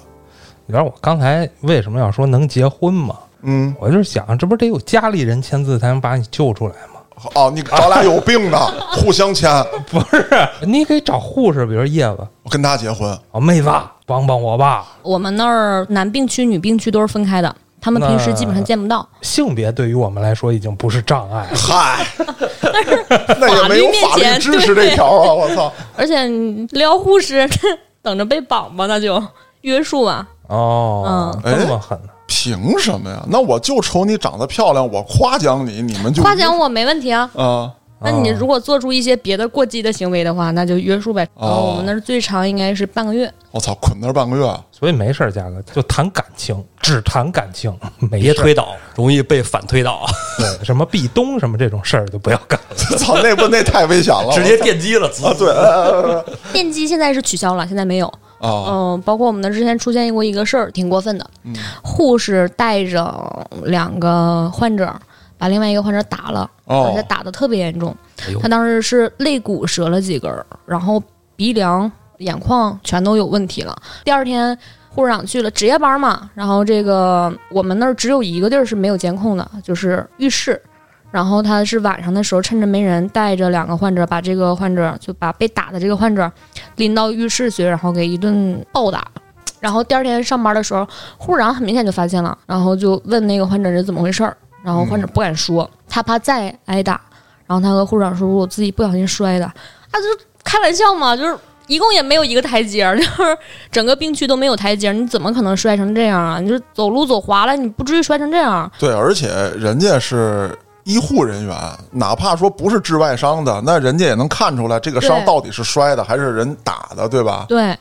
你知道我刚才为什么要说能结婚吗？嗯，我就是想，这不是得有家里人签字才能把你救出来吗？哦，你咱俩有病呢，互相签，不是，你可以找护士，比如叶子，我跟他结婚。哦，妹子，帮帮我吧。我们那儿男病区、女病区都是分开的，他们平时基本上见不到。性别对于我们来说已经不是障碍了。嗨，那也没有法律支持这条啊！我操，而且你撩护士，等着被绑吧，那就约束啊。哦，嗯这么狠呢？凭什么呀？那我就瞅你长得漂亮，我夸奖你，你们就夸奖我没问题啊。啊？那你如果做出一些别的过激的行为的话，那就约束呗。哦然后我们那儿最长应该是半个月。我操，捆那儿半个月，所以没事儿，嘉哥就谈感情，只谈感情，没别推倒，容易被反推倒，对什么壁咚什么这种事儿就不要干了。操，那不那太危险了，直接电击了。啊！对，呃 电击现在是取消了，现在没有。啊，嗯，包括我们那之前出现过一个事儿，挺过分的。嗯护士带着两个患者，把另外一个患者打了，而且哦，打的特别严重。哎他当时是肋骨折了几根儿，然后鼻梁、眼眶全都有问题了。第二天护士长去了值夜班嘛，然后这个我们那儿只有一个地儿是没有监控的，就是浴室。然后他是晚上的时候趁着没人，带着两个患者，把这个患者就把被打的这个患者拎到浴室去，然后给一顿暴打。然后第二天上班的时候，护士长很明显就发现了，然后就问那个患者是怎么回事儿，然后患者不敢说，他怕再挨打。然后他和护士长说：“我自己不小心摔的。”啊，就是开玩笑嘛，就是一共也没有一个台阶儿，就是整个病区都没有台阶儿，你怎么可能摔成这样啊？你就走路走滑了，你不至于摔成这样。对，而且人家是医护人员，哪怕说不是致外伤的，那人家也能看出来这个伤到底是摔的还是人打的，对吧？对，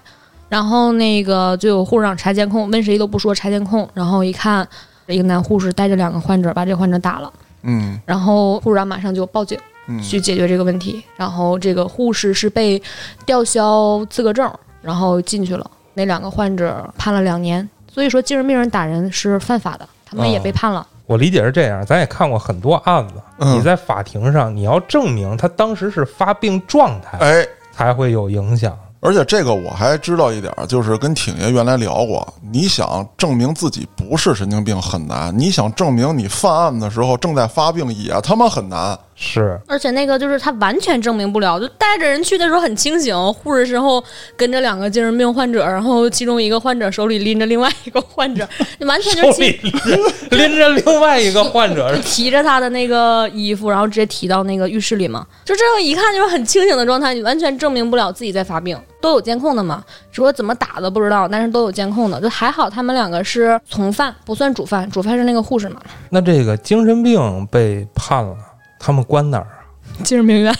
然后那个就有护士长查监控，问谁都不说查监控，然后一看，一个男护士带着两个患者把这个患者打了，嗯然后护士长马上就报警嗯，去解决这个问题，然后这个护士是被吊销资格证，然后进去了，那两个患者判了两年，所以说精神病人打人是犯法的，他们也哦被判了。我理解是这样，咱也看过很多案子，嗯你在法庭上你要证明他当时是发病状态，哎。才会有影响。而且这个我还知道一点，就是跟挺爷原来聊过，你想证明自己不是神经病很难，你想证明你犯案的时候正在发病也他妈很难。是，而且那个就是他完全证明不了，就带着人去的时候很清醒，护士身后跟着两个精神病患者，然后其中一个患者手里拎着另外一个患者，你 完全就是拎着拎着另外一个患者，提着他的那个衣服，然后直接提到那个浴室里嘛，就这样一看就是很清醒的状态，你完全证明不了自己在发病，都有监控的嘛，只不过怎么打的不知道，但是都有监控的，就还好他们两个是从犯，不算主犯，主犯是那个护士嘛，那这个精神病被判了，他们关哪儿啊？精神病院。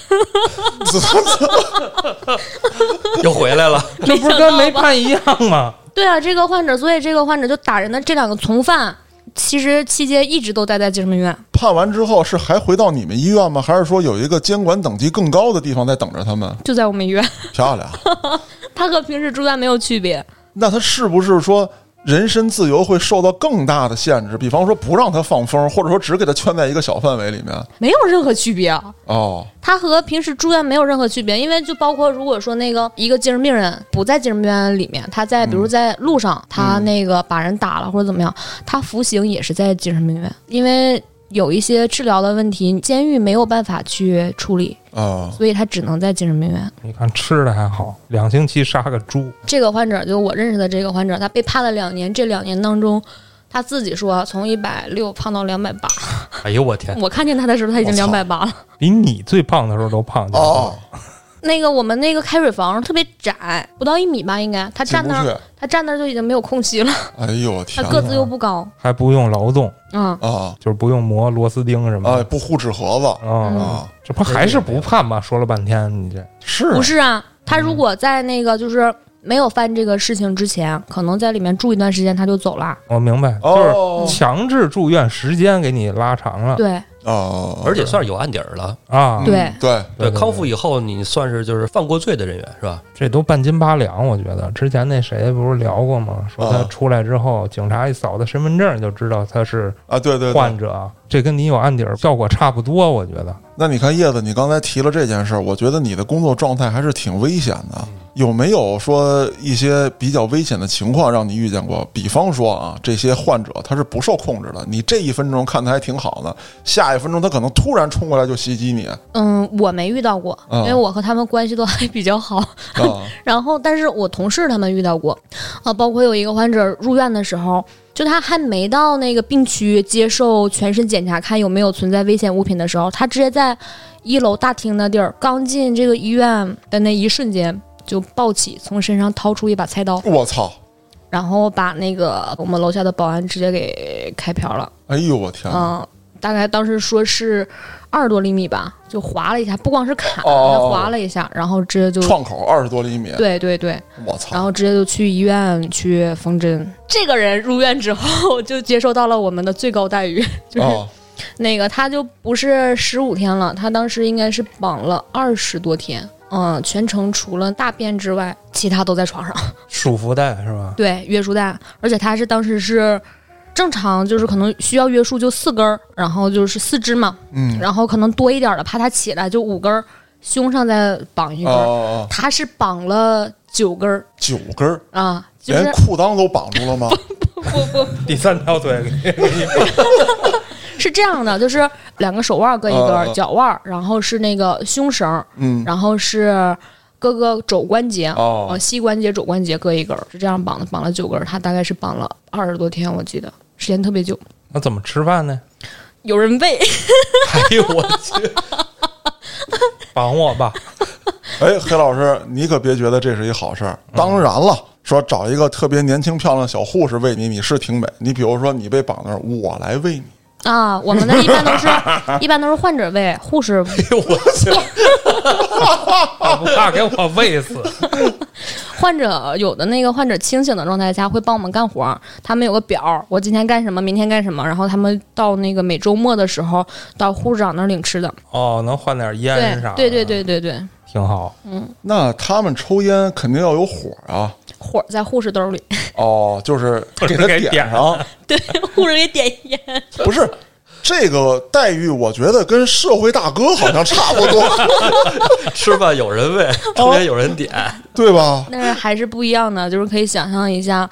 又回来了。这不是跟没判一样吗？对啊，这个患者，所以这个患者就打人的这两个从犯，其实期间一直都待在精神病院。判完之后是还回到你们医院吗？还是说有一个监管等级更高的地方在等着他们？就在我们医院，漂亮。他和平时住院没有区别。那他是不是说人身自由会受到更大的限制？比方说不让他放风，或者说只给他圈在一个小范围里面？没有任何区别啊，哦，他和平时住院没有任何区别，因为就包括如果说那个一个精神病人不在精神病院里面，他在比如在路上，他那个把人打了或者怎么样，他服刑也是在精神病院，因为有一些治疗的问题，监狱没有办法去处理，啊，所以他只能在精神病院。你看吃的还好，两星期杀个猪，这个患者就我认识的这个患者，他被判了两年，这两年当中。他自己说，从一百六胖到两百八。哎呦我天！我看见他的时候，他已经两百八了。比你最胖的时候都胖哦，那个我们那个开水房特别窄，不到一米吧，应该。他站那儿，他站那儿就已经没有空隙了。哎呦我天他个子又不高，还不用劳动，嗯，啊就是不用磨螺丝钉什么啊！的。不护纸盒子嗯啊，啊，这不还是不判吗？说了半天，你这是不是啊。他如果在那个就是没有犯这个事情之前，可能在里面住一段时间他就走了。我明白，哦就是强制住院时间给你拉长了对啊，而且算是有案底儿了。啊。对嗯对，对，康复以后你算是就是犯过罪的人员是吧？这都半斤八两，我觉得。之前那谁不是聊过吗？说他啊出来之后，警察一扫他身份证就知道他是啊，对对对患。者，这跟你有案底儿效果差不多，我觉得。那你看叶子，你刚才提了这件事儿，我觉得你的工作状态还是挺危险的。有没有说一些比较危险的情况让你遇见过？比方说啊，这些患者他是不受控制的，你这一分钟看他还挺好的，下一分钟他可能突然冲过来就袭击你啊。嗯，我没遇到过，嗯因为我和他们关系都还比较好。然后，但是我同事他们遇到过，啊，包括有一个患者入院的时候，就他还没到那个病区接受全身检查，看有没有存在危险物品的时候，他直接在一楼大厅那地儿，刚进这个医院的那一瞬间，就抱起从身上掏出一把菜刀，我操！然后把那个我们楼下的保安直接给开瓢了。哎呦我天哪！嗯，大概当时说是二十多厘米吧，就划了一下，不光是砍，划了一下，然后直接就创口二十多厘米，对对对，我操然！后直接就去医院去缝针。这个人入院之后 就接受到了我们的最高待遇，就是啊，那个他就不是十五天了，他当时应该是绑了二十多天。嗯，全程除了大便之外，其他都在床上。束缚带是吧？对，约束带，而且他是当时是正常，就是可能需要约束就四根儿，然后就是四肢嘛，嗯，然后可能多一点儿的，怕他起来就五根儿，胸上再绑一哦根儿。他是绑了九根儿。九根儿，啊，就是连裤裆都绑住了吗？不不不第三条腿。给你是是这样的，就是两个手腕各一根儿，脚腕儿，然后是那个胸绳，嗯，然后是各个肘关节，哦。呃，膝关节、肘关节各一根儿，是这样绑的，绑了九根儿。他大概是绑了二十多天，我记得时间特别久。那怎么吃饭呢？有人喂，哎呦我去！绑我吧，哎，黑老师，你可别觉得这是一好事儿。当然了，说找一个特别年轻漂亮的小护士喂你，你是挺美。你比如说，你被绑那儿，我来喂你。啊，我们的一般都是，一般都是患者喂，护士哎呦我去！怕给我喂死。患者有的那个患者清醒的状态下会帮我们干活，他们有个表，我今天干什么，明天干什么，然后他们到那个每周末的时候到护士长那儿领吃的。哦，能换点烟对啥的？对对，对对对，挺好。嗯那他们抽烟肯定要有火啊。火在护士兜里，哦，就是给他给点点上。对，护士给点烟。不是这个待遇，我觉得跟社会大哥好像差不多，吃饭有人喂，抽烟有人点，对吧？但是还是不一样的，就是可以想象一下，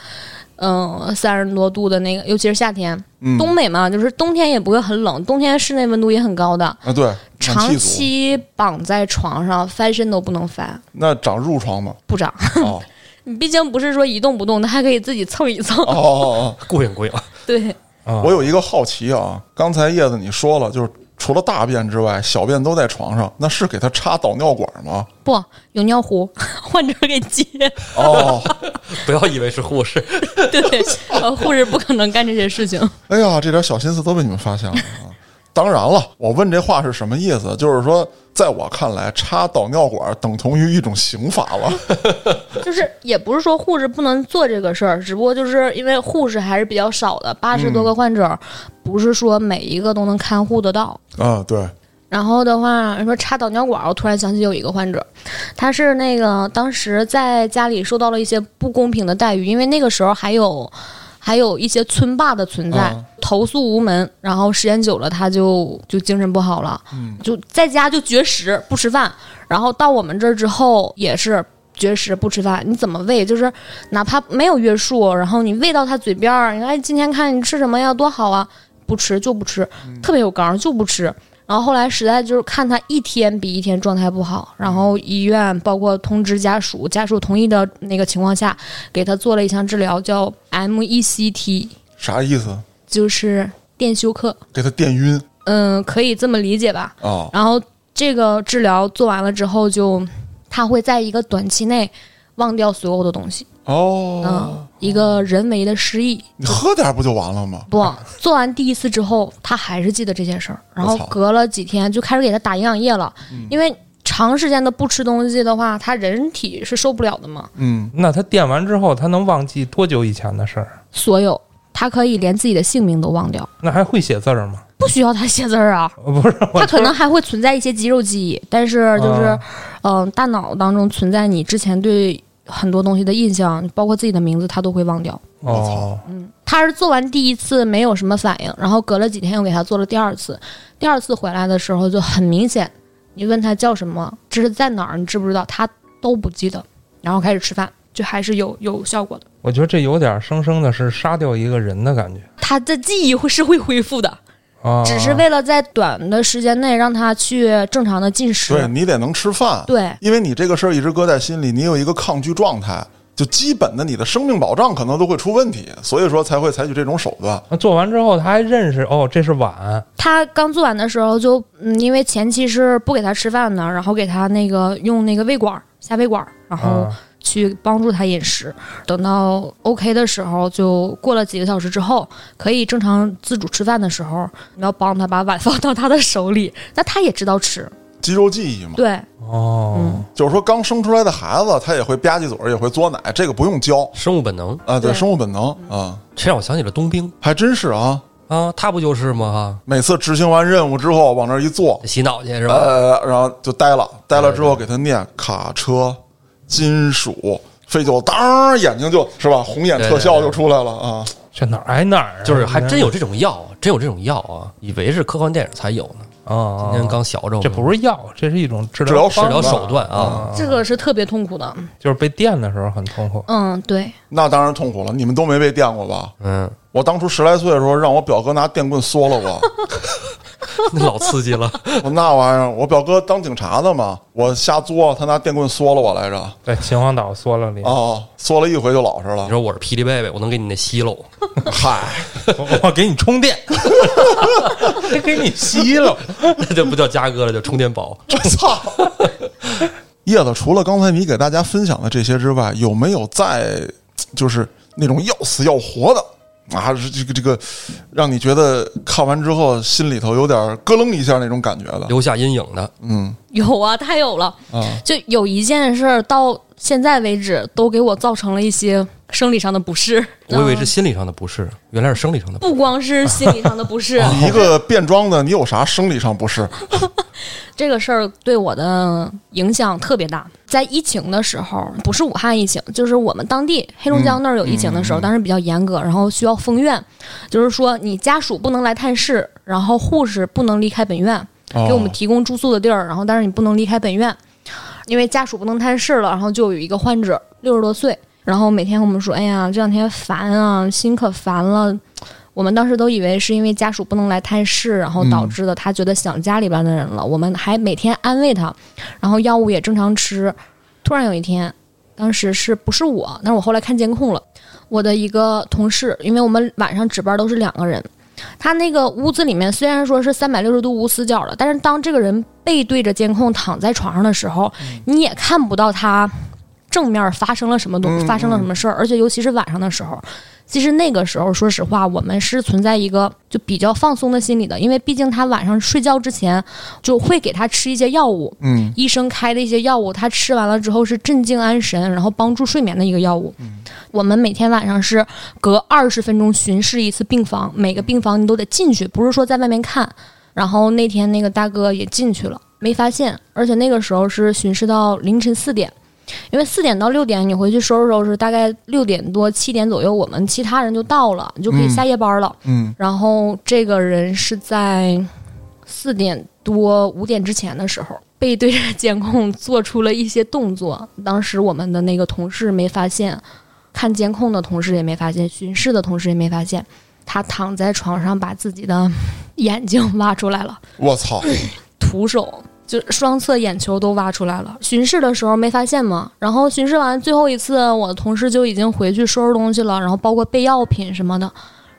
嗯，三十多度的那个，尤其是夏天，嗯，东北嘛，就是冬天也不会很冷，冬天室内温度也很高的，啊，对，长，期绑在床上，翻身都不能翻，那长褥疮吗？不长。哦你毕竟不是说一动不动，的还可以自己蹭一蹭。哦哦哦，过瘾过瘾。对，啊我有一个好奇啊，刚才叶子你说了，就是除了大便之外，小便都在床上，那是给他插导尿管吗？不有尿壶，患者给接。哦，不要以为是护士，对，呃，护士不可能干这些事情。哎呀，这点小心思都被你们发现了啊！当然了，我问这话是什么意思？就是说，在我看来，插导尿管等同于一种刑法了。就是也不是说护士不能做这个事儿，只不过就是因为护士还是比较少的，八十多个患者，不是说每一个都能看护得到。啊，对，然后的话，你说插导尿管，我突然想起有一个患者，他是那个当时在家里受到了一些不公平的待遇，因为那个时候还有还有一些村霸的存在，嗯投诉无门，然后时间久了他就就精神不好了，嗯就在家就绝食不吃饭，然后到我们这儿之后也是。绝食不吃饭，你怎么喂？就是哪怕没有约束，然后你喂到他嘴边儿，你说哎，今天看你吃什么呀，多好啊！不吃就不吃，特别有刚就不吃。然后后来实在就是看他一天比一天状态不好，然后医院包括通知家属，家属同意的那个情况下，给他做了一项治疗，叫 MECT，啥意思？就是电休克，给他电晕嗯，可以这么理解吧。啊？然后这个治疗做完了之后就，他会在一个短期内忘掉所有的东西，哦嗯，，一个人为的失忆。你喝点不就完了吗？不，做完第一次之后，他还是记得这件事儿，然后隔了几天就开始给他打营养液了，因为长时间的不吃东西的话，他人体是受不了的嘛。嗯，那他电完之后，他能忘记多久以前的事儿？所有，他可以连自己的姓名都忘掉，那还会写字儿吗？不需要他写字儿啊。呃 不是，他可能还会存在一些肌肉记忆，但是就是，啊嗯、大脑当中存在你之前对很多东西的印象，包括自己的名字，他都会忘掉。哦，嗯，他是做完第一次没有什么反应，然后隔了几天又给他做了第二次，第二次回来的时候就很明显，你问他叫什么，这是在哪儿，你知不知道，他都不记得，然后开始吃饭，就还是有有效果的。我觉得这有点生生的是杀掉一个人的感觉他的记忆会是会恢复的，啊，只是为了在短的时间内让他去正常的进食。对你得能吃饭，对。因为你这个事儿一直搁在心里，你有一个抗拒状态，就基本的你的生命保障可能都会出问题，所以说才会采取这种手段。那做完之后他还认识哦，这是碗他刚做完的时候就，嗯，因为前期是不给他吃饭的，然后给他那个用那个胃管下胃管，然后啊，去帮助他饮食。等到 OK 的时候，就过了几个小时之后，可以正常自主吃饭的时候，你要帮他把碗放到他的手里，那他也知道吃。肌肉记忆嘛，对，哦，嗯就是说刚生出来的孩子，他也会吧唧嘴儿，也会嘬奶，这个不用教生物本能。啊，对，对生物本能啊，这让我想起了冬兵还真是啊。啊，他不就是吗？每次执行完任务之后，往那儿一坐，洗脑去是吧？呃，然后就呆了，呆了之后给他念卡车、金属、废旧，当眼睛就是吧，红眼特效就出来了啊。这哪儿挨哪儿啊？就是还真有这种药，真有这种药啊！以为是科幻电影才有呢。啊，今天刚学着，这不是药，这是一种治治疗治疗手段啊。啊，这个是特别痛苦的。就是被电的时候很痛苦。嗯，对，那当然痛苦了。你们都没被电过吧？嗯，我当初十来岁的时候，让我表哥拿电棍缩了我。那老刺激了。我 那玩意儿，我表哥当警察的嘛，我瞎作，他拿电棍缩了我来着。在秦皇岛缩了你，哦，缩了一回就老实了你。说我是霹雳贝贝，我能给你那吸喽？嗨，我我给你充电，还给你吸喽。那就不叫嘉哥了，叫充电宝。我操！叶子，除了刚才你给大家分享的这些之外，有没有再就是那种要死要活的啊？是这个这个，让你觉得看完之后心里头有点咯楞一下那种感觉的？留下阴影的，嗯有啊，太有了。啊，就有一件事到现在为止都给我造成了一些生理上的不适。我以为嗯是心理上的不适，原来是生理上的不适。不光是心理上的不适，你 一个变装的，你有啥生理上不适？这个事儿对我的影响特别大。在疫情的时候，不是武汉疫情，就是我们当地黑龙江那儿有疫情的时候，当时比较严格，然后需要封院，就是说你家属不能来探视，然后护士不能离开本院，哦给我们提供住宿的地儿，然后但是你不能离开本院，因为家属不能探视了，然后就有一个患者六十多岁，然后每天跟我们说，哎呀，这两天烦啊，心可烦了。我们当时都以为是因为家属不能来探视，然后导致的他觉得想家里边的人了。我们还每天安慰他，然后药物也正常吃。突然有一天，当时是不是我？但是我后来看监控了，我的一个同事，因为我们晚上值班都是两个人，他那个屋子里面虽然说是三百六十度无死角的，但是当这个人背对着监控躺在床上的时候，你也看不到他正面发生了什么东，发生了什么事儿，而且尤其是晚上的时候。其实那个时候，说实话，我们是存在一个就比较放松的心理的，因为毕竟他晚上睡觉之前就会给他吃一些药物，嗯医生开的一些药物，他吃完了之后是镇静安神，然后帮助睡眠的一个药物。我们每天晚上是隔二十分钟巡视一次病房，每个病房你都得进去，不是说在外面看。然后那天那个大哥也进去了，没发现，而且那个时候是巡视到凌晨四点。因为四点到六点你回去收拾收拾，大概六点多七点左右，我们其他人就到了，你就可以下夜班了。嗯然后这个人是在四点多五点之前的时候，背对着 监控做出了一些动作。当时我们的那个同事没发现，看监控的同事也没发现，巡视的同事也没发现。他躺在床上，把自己的 眼睛挖出来了，我操！徒手就双侧眼球都挖出来了。巡视的时候没发现嘛，然后巡视完最后一次，我的同事就已经回去收拾东西了，然后包括备药品什么的。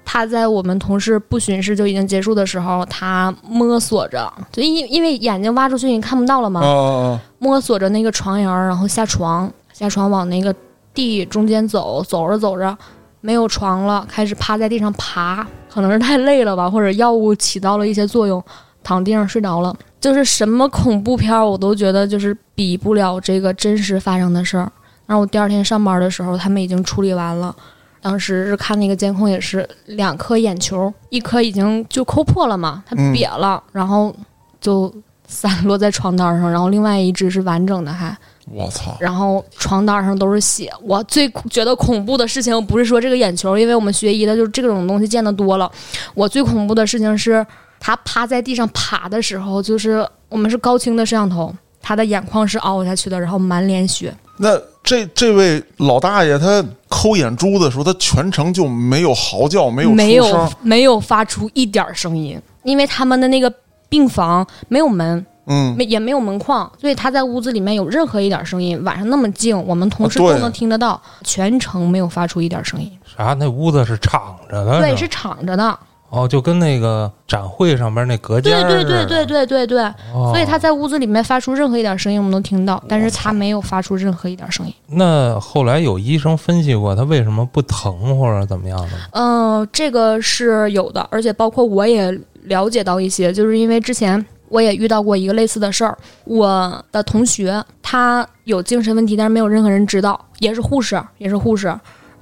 他在我们同事不巡视就已经结束的时候，他摸索着，就因因为眼睛挖出去你看不到了嘛，摸索着那个床沿儿，然后下床，下床往那个地中间走，走着走着没有床了，开始趴在地上爬，可能是太累了吧，或者药物起到了一些作用，躺地上睡着了。就是什么恐怖片儿，我都觉得就是比不了这个真实发生的事儿。然后我第二天上班的时候，他们已经处理完了。当时是看那个监控，也是两颗眼球，一颗已经就抠破了嘛，它嗯瘪了，然后就散落在床单上，然后另外一只是完整的还，我操！然后床单上都是血。我最觉得恐怖的事情不是说这个眼球，因为我们学医的就这种东西见得多了。我最恐怖的事情是他趴在地上爬的时候，就是我们是高清的摄像头，他的眼眶是凹下去的，然后满脸血。那这这位老大爷他抠眼珠的时候，他全程就没有嚎叫，没有没有。没有发出一点声音，因为他们的那个病房没有门，嗯，没也没有门框，所以他在屋子里面有任何一点声音，晚上那么静，我们同事都能听得到，全程没有发出一点声音。啥？那屋子是敞着的，对，是敞着的。哦，就跟那个展会上边那隔间对儿似的对对对对对对，哦所以他在屋子里面发出任何一点声音，我们都听到，但是他没有发出任何一点声音。那后来有医生分析过他为什么不疼或者怎么样的吗？嗯，这个是有的，而且包括我也了解到一些，就是因为之前我也遇到过一个类似的事儿，我的同学他有精神问题，但是没有任何人知道，也是护士，也是护士。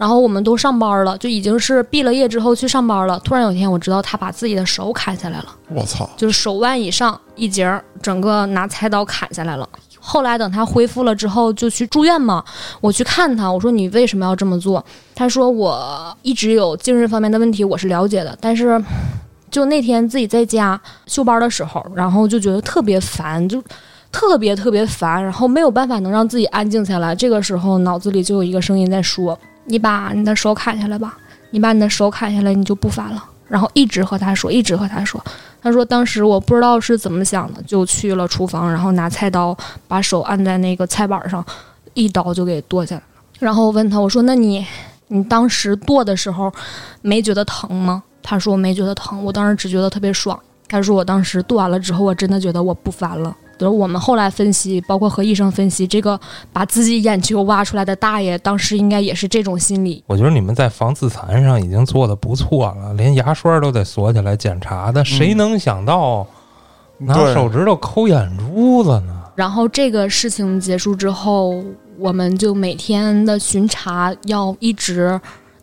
然后我们都上班了，就已经是毕了业之后去上班了。突然有一天，我知道他把自己的手砍下来了。我操！就是手腕以上一截，整个拿菜刀砍下来了。后来等他恢复了之后，就去住院嘛。我去看他，我说你为什么要这么做？他说我一直有精神方面的问题，我是了解的，但是就那天自己在家休班的时候，然后就觉得特别烦，就特别特别烦，然后没有办法能让自己安静下来。这个时候脑子里就有一个声音在说：“你把你的手砍下来吧，你把你的手砍下来，你就不烦了。”然后一直和他说，一直和他说。他说当时我不知道是怎么想的，就去了厨房，然后拿菜刀把手按在那个菜板上，一刀就给剁下来了。然后我问他，我说：“那你你当时剁的时候没觉得疼吗？”他说：“没觉得疼，我当时只觉得特别爽。”他说：“我当时剁完了之后，我真的觉得我不烦了。”就是我们后来分析，包括和医生分析，这个把自己眼球挖出来的大爷，当时应该也是这种心理。我觉得你们在防自残上已经做的不错了，连牙刷都得锁起来检查的，谁能想到拿手指头抠眼珠子呢？然后这个事情结束之后，我们就每天的巡查要一直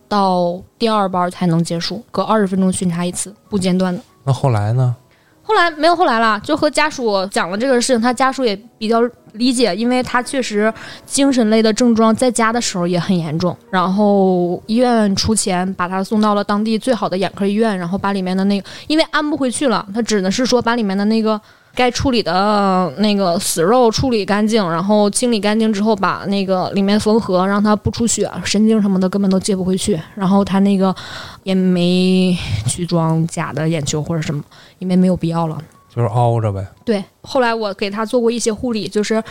到第二班才能结束，隔二十分钟巡查一次，不间断的。那后来呢？后来没有后来了，就和家属讲了这个事情，他家属也比较理解，因为他确实精神类的症状在家的时候也很严重，然后医院出钱把他送到了当地最好的眼科医院，然后把里面的那个，因为安不回去了，他只能是说把里面的那个。该处理的那个死肉处理干净，然后清理干净之后，把那个里面缝合，让它不出血，神经什么的根本都接不回去。然后他那个也没去装假的眼球或者什么，因为没有必要了。就是凹着呗。对，后来我给他做过一些护理，就是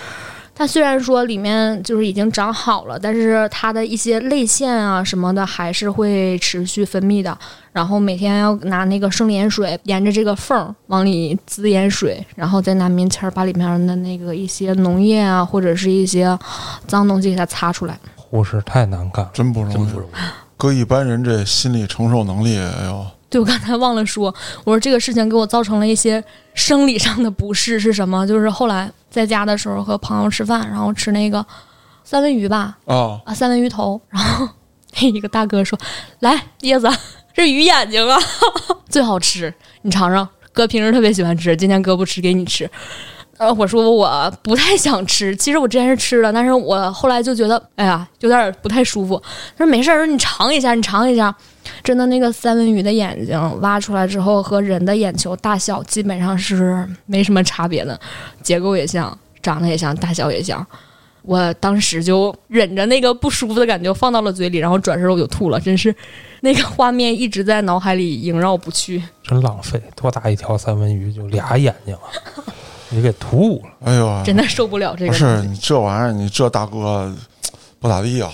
他虽然说里面就是已经长好了，但是它的一些泪腺啊什么的还是会持续分泌的。然后每天要拿那个生理盐水沿着这个缝儿往里滋盐水，然后再拿棉签儿把里面的那个一些脓液啊或者是一些脏东西给它擦出来。护士太难干了，真不容易。真不容易。搁一般人这心理承受能力，哎呦，对，我刚才忘了说，我说这个事情给我造成了一些生理上的不适是什么？就是后来在家的时候和朋友吃饭，然后吃那个三文鱼吧，啊，啊，三文鱼头，然后一个大哥说：“来，叶子，这鱼眼睛啊，最好吃，你尝尝。哥平时特别喜欢吃，今天哥不吃，给你吃。”呃，我说我不太想吃，其实我之前是吃了，但是我后来就觉得，哎呀，有点不太舒服。他说没事儿，说你尝一下，你尝一下。真的，那个三文鱼的眼睛挖出来之后，和人的眼球大小基本上是没什么差别的，结构也像，长得也像，大小也像。我当时就忍着那个不舒服的感觉放到了嘴里，然后转身我就吐了，真是那个画面一直在脑海里萦绕不去。真浪费，多大一条三文鱼就俩眼睛啊，你给吐了。哎呦，真的受不了这个。不是你这玩意儿，你这大哥不咋地啊。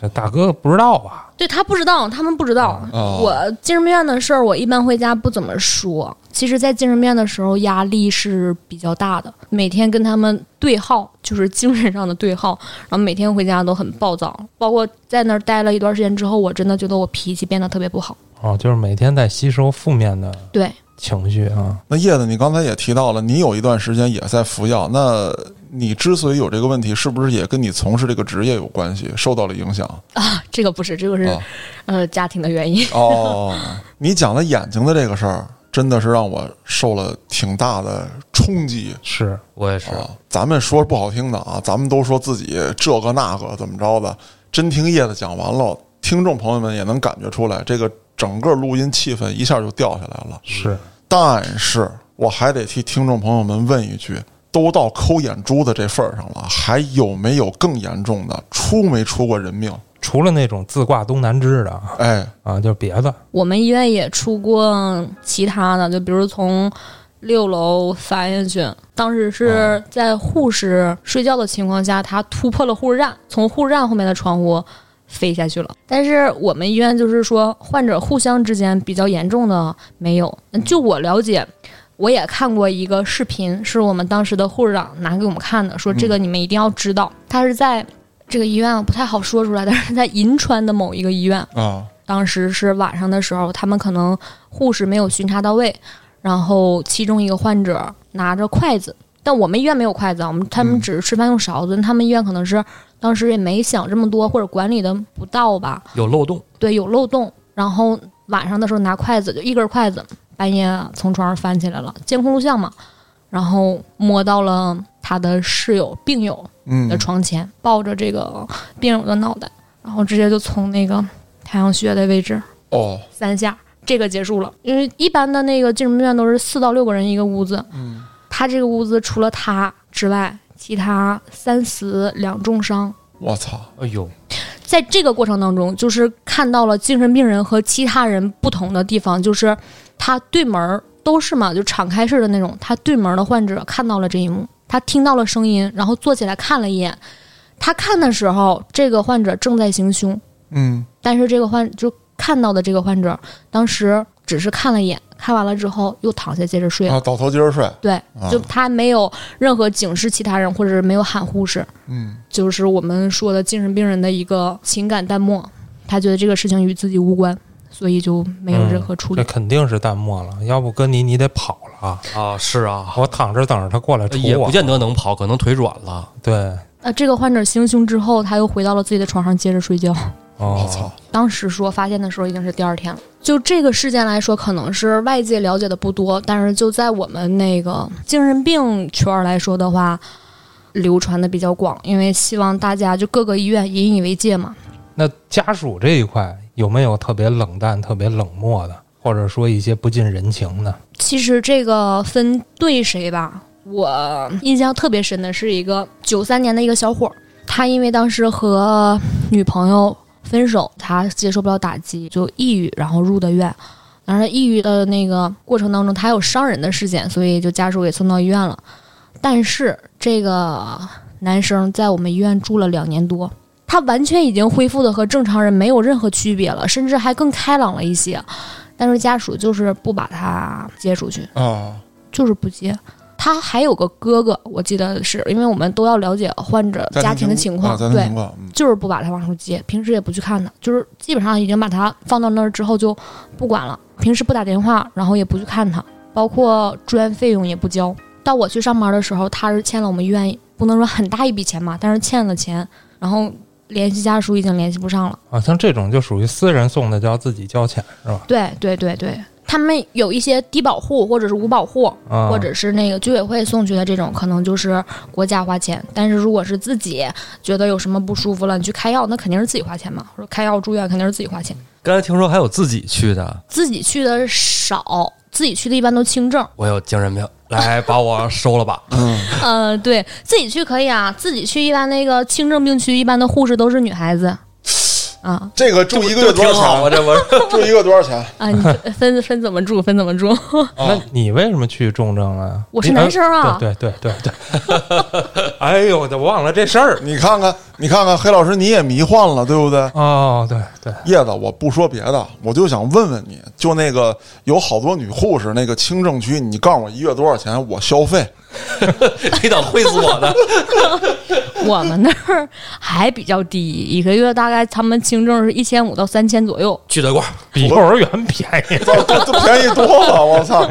这大哥不知道吧？对他不知道，他们不知道。哦我精神病院的事儿，我一般回家不怎么说。其实，在精神病院的时候，压力是比较大的，每天跟他们对号，就是精神上的对号。然后每天回家都很暴躁，包括在那儿待了一段时间之后，我真的觉得我脾气变得特别不好。哦，就是每天在吸收负面的对，情绪啊。那叶子，你刚才也提到了，你有一段时间也在服药。那你之所以有这个问题，是不是也跟你从事这个职业有关系，受到了影响？啊，这个不是，这个是、啊呃家庭的原因。哦，你讲的眼睛的这个事儿，真的是让我受了挺大的冲击是，我也是，啊！咱们说不好听的啊，咱们都说自己这个那个怎么着的，真听叶子讲完了，听众朋友们也能感觉出来，这个整个录音气氛一下就掉下来了。是，但是我还得替听众朋友们问一句：都到抠眼珠子这份儿上了，还有没有更严重的？出没出过人命？除了那种自挂东南枝的啊哎，啊，就别的。我们医院也出过其他的，就比如从六楼翻下去，当时是在护士睡觉的情况下，他突破了护士站，从护士站后面的窗户飞下去了。但是我们医院就是说，患者互相之间比较严重的没有。就我了解，我也看过一个视频，是我们当时的护士长拿给我们看的，说这个你们一定要知道，他是在这个医院不太好说出来，但是在银川的某一个医院。啊，当时是晚上的时候，他们可能护士没有巡查到位，然后其中一个患者拿着筷子，但我们医院没有筷子啊，我们他们嗯。只是吃饭用勺子，他们医院可能是当时也没想这么多，或者管理的不到吧，有漏洞，对，有漏洞。然后晚上的时候拿筷子，就一根筷子，半夜从床上翻起来了，监控录像嘛，然后摸到了他的室友病友嗯。的床前，抱着这个病友的脑袋，然后直接就从那个太阳穴的位置哦，三下，这个结束了。因为一般的那个精神病院都是四到六个人一个屋子，嗯，他这个屋子除了他之外，其他三死两重伤。我操，哎呦，在这个过程当中，就是看到了精神病人和其他人不同的地方，就是他对门儿都是嘛，就敞开式的那种。他对门的患者看到了这一幕，他听到了声音，然后坐起来看了一眼。他看的时候，这个患者正在行凶，嗯，但是这个患就看到的这个患者，当时只是看了一眼，看完了之后又躺下接着睡了。啊，倒头接着睡，对，啊就他没有任何警示其他人，或者是没有喊护士，嗯，就是我们说的精神病人的一个情感淡漠，他觉得这个事情与自己无关，所以就没有任何处理。这肯定是淡漠了，要不跟你你得跑了啊！啊，是啊，我躺着等着他过来杵我也不。见得能跑，可能腿软了。对，呃，这个患者行凶之后，他又回到了自己的床上接着睡觉。哦，我操，当时说发现的时候已经是第二天了。就这个事件来说，可能是外界了解的不多，但是就在我们那个精神病圈来说的话，流传的比较广，因为希望大家就各个医院引以为戒嘛。那家属这一块有没有特别冷淡、特别冷漠的，或者说一些不近人情的？其实这个分对谁吧，我印象特别深的是一个九三年的一个小伙儿，他因为当时和女朋友分手，他接受不了打击，就抑郁，然后入的院。当然，抑郁的那个过程当中，他有伤人的事件，所以就家属给送到医院了。但是这个男生在我们医院住了两年多，他完全已经恢复的和正常人没有任何区别了，甚至还更开朗了一些。但是家属就是不把他接出去，啊，就是不接。他还有个哥哥，我记得是因为我们都要了解患者家庭的情况，对情，况，嗯就是不把他往出接，平时也不去看他，就是基本上已经把他放到那儿之后就不管了，平时不打电话，然后也不去看他，包括住院费用也不交。到我去上班的时候，他是欠了我们医院不能说很大一笔钱吧，但是欠了钱，然后联系家属已经联系不上了。啊，像这种就属于私人送的，就要自己交钱是吧？对对对对，他们有一些低保户或者是无保户，啊，或者是那个居委会送去的这种，可能就是国家花钱。但是如果是自己觉得有什么不舒服了，你去开药，那肯定是自己花钱嘛。或者开药住院肯定是自己花钱。刚才听说还有自己去的，自己去的少，自己去的一般都轻症。我有精神病，来把我收了吧。呃，对自己去可以啊，自己去一般那个轻症病区，一般的护士都是女孩子。啊这个 住一个月多少钱？这不？住一个多少钱？啊！你分分分怎么住？分怎么住？那你为什么去重症啊？我是男生啊对对对对对。哎呦，我忘了这事儿。你看看，你看看，黑老师你也迷幻了，对不对？哦，对对，叶子，我不说别的，我就想问问你，就那个有好多女护士，那个轻症区，你告诉我一月多少钱，我消费。你等会死我的。我们那儿还比较低，一个月大概他们轻症是一千五到三千左右。去德国，比幼儿园便宜。这这这便宜多了，我操！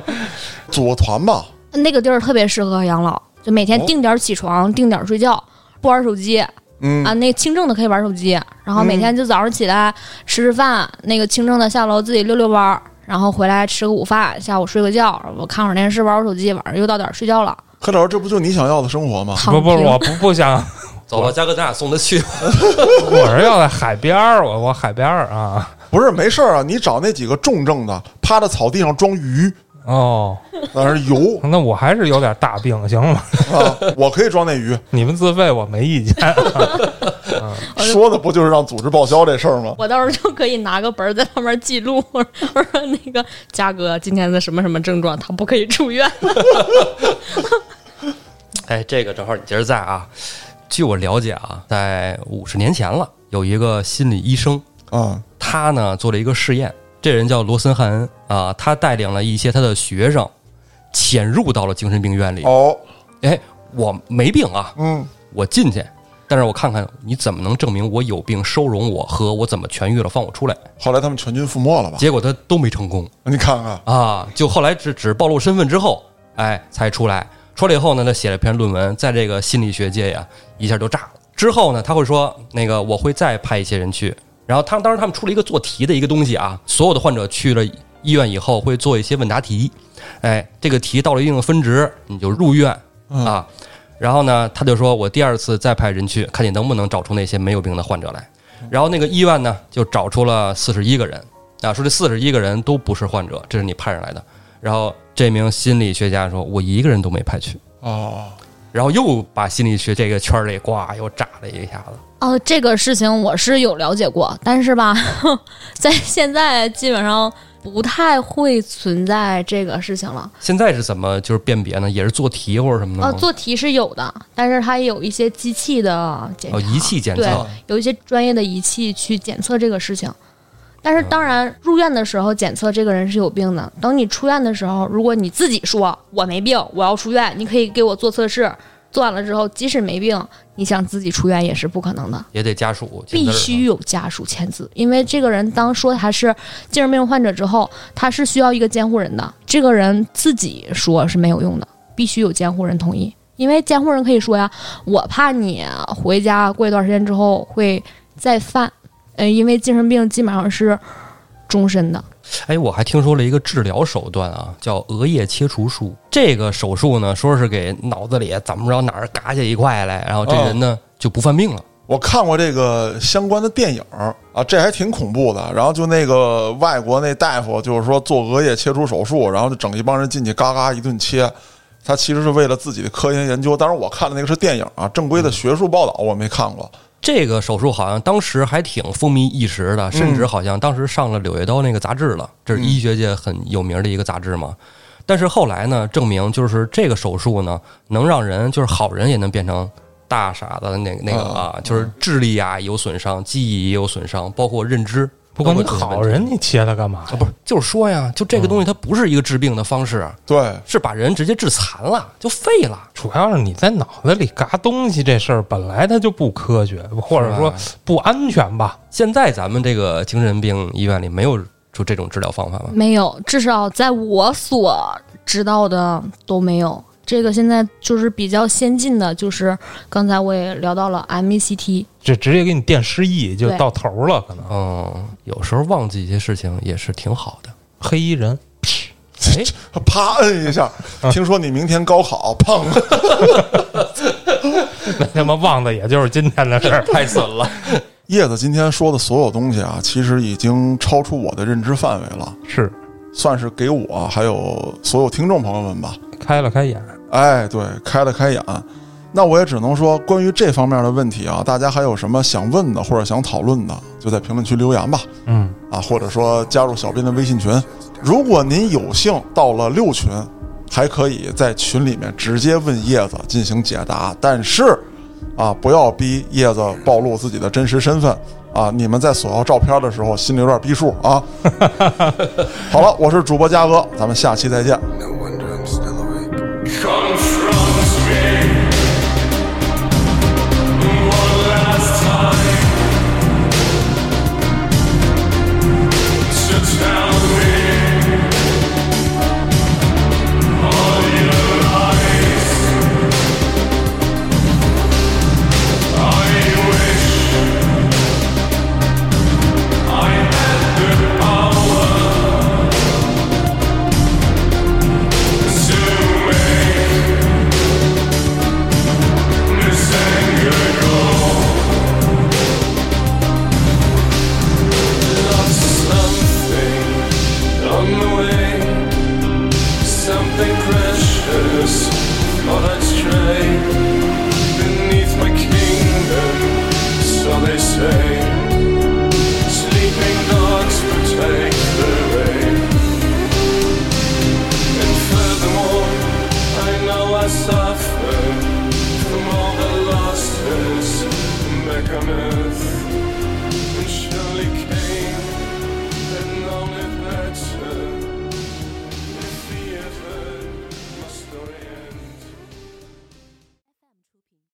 组个团吧，那个地儿特别适合养老，就每天定点起床，定点睡觉，不玩手机嗯啊。那个轻症的可以玩手机，然后每天就早上起来吃吃饭，那个轻症的下楼自己溜溜弯儿，然后回来吃个午饭，下午睡个觉，我看会儿电视，玩会儿手机，晚上又到点儿睡觉了，黑老师，这不就你想要的生活吗？不不，平。我不不想，走吧，嘉哥，咱俩送他去。我是要在海边儿，我我海边儿啊。不是，没事儿啊，你找那几个重症的，趴在草地上装鱼，哦，在那是油那我还是有点大病，行吗？啊，我可以装那鱼。你们自费我没意见。说的不就是让组织报销这事儿吗？我到时候就可以拿个本儿在上面记录，我说那个嘉哥今天的什么什么症状，他不可以住院。哎，这个正好你今儿在啊。据我了解啊，在五十年前了，有一个心理医生，啊，他呢做了一个试验，这人叫罗森汉恩啊，他带领了一些他的学生潜入到了精神病院里。哦，哎，我没病啊，嗯，我进去，但是我看看你怎么能证明我有病，收容我和我怎么痊愈了，放我出来。后来他们全军覆没了吧？结果他都没成功你看看，啊，就后来只只暴露身份之后，哎，才出来。出来以后呢，他写了篇论文，在这个心理学界呀，一下就炸了。之后呢，他会说，那个我会再派一些人去。然后他们当时他们出了一个做题的一个东西啊，所有的患者去了医院以后会做一些问答题，哎，这个题到了一定的分值，你就入院啊。然后呢，他就说我第二次再派人去，看你能不能找出那些没有病的患者来。然后那个医院呢，就找出了四十一个人啊，说这四十一个人都不是患者，这是你派上来的。然后这名心理学家说，我一个人都没派去。哦，然后又把心理学这个圈儿里呱又炸了一下子。哦，这个事情我是有了解过，但是吧，在现在基本上不太会存在这个事情了。现在是怎么就是辨别呢？也是做题或者什么的呃，做题是有的，但是它有一些机器的检测，哦，仪器检对测，有一些专业的仪器去检测这个事情。但是当然，入院的时候检测这个人是有病的。等你出院的时候，如果你自己说我没病，我要出院，你可以给我做测试。做完了之后，即使没病，你想自己出院也是不可能的。也得家属必须有家属签字，因为这个人当说他是精神病患者之后，他是需要一个监护人的。这个人自己说是没有用的，必须有监护人同意。因为监护人可以说呀，我怕你回家过一段时间之后会再犯，呃，因为精神病基本上是终身的。哎，我还听说了一个治疗手段啊，叫额叶切除术。这个手术呢，说是给脑子里怎么着哪儿嘎下一块来，然后这人呢、就不犯病了。我看过这个相关的电影儿啊，这还挺恐怖的。然后就那个外国那大夫，就是说做额叶切除手术，然后就整一帮人进去，嘎嘎一顿切。他其实是为了自己的科研研究。当然，我看的那个是电影啊，正规的学术报道我没看过。这个手术好像当时还挺风靡一时的，甚至好像当时上了《柳叶刀》那个杂志了，这是医学界很有名的一个杂志嘛。但是后来呢，证明就是这个手术呢，能让人就是好人也能变成大傻子，那那个啊，就是智力啊有损伤，记忆也有损伤，包括认知。不过你好人，你切它干嘛啊，不是，就是说呀，就这个东西它不是一个治病的方式，对，是把人直接治残了，就废了。主要是你在脑子里嘎东西这事儿本来它就不科学，或者说不安全吧？现在咱们这个精神病医院里没有就这种治疗方法吗？没有，至少在我所知道的都没有。这个现在就是比较先进的，就是刚才我也聊到了 MECT，这直接给你电失忆就到头了，可能嗯，有时候忘记一些事情也是挺好的。黑衣人。哎，啪摁一下。听说你明天高考，砰！那他妈忘的也就是今天的事儿。太损了。叶子今天说的所有东西啊，其实已经超出我的认知范围了，是算是给我还有所有听众朋友们吧，开了开眼，哎，对，开了开眼。那我也只能说，关于这方面的问题啊，大家还有什么想问的或者想讨论的，就在评论区留言吧。嗯，啊，或者说加入小编的微信群。如果您有幸到了六群，还可以在群里面直接问叶子进行解答。但是，啊，不要逼叶子暴露自己的真实身份啊！你们在索要照片的时候，心里有点逼数啊。好了，我是主播嘉哥，咱们下期再见。Call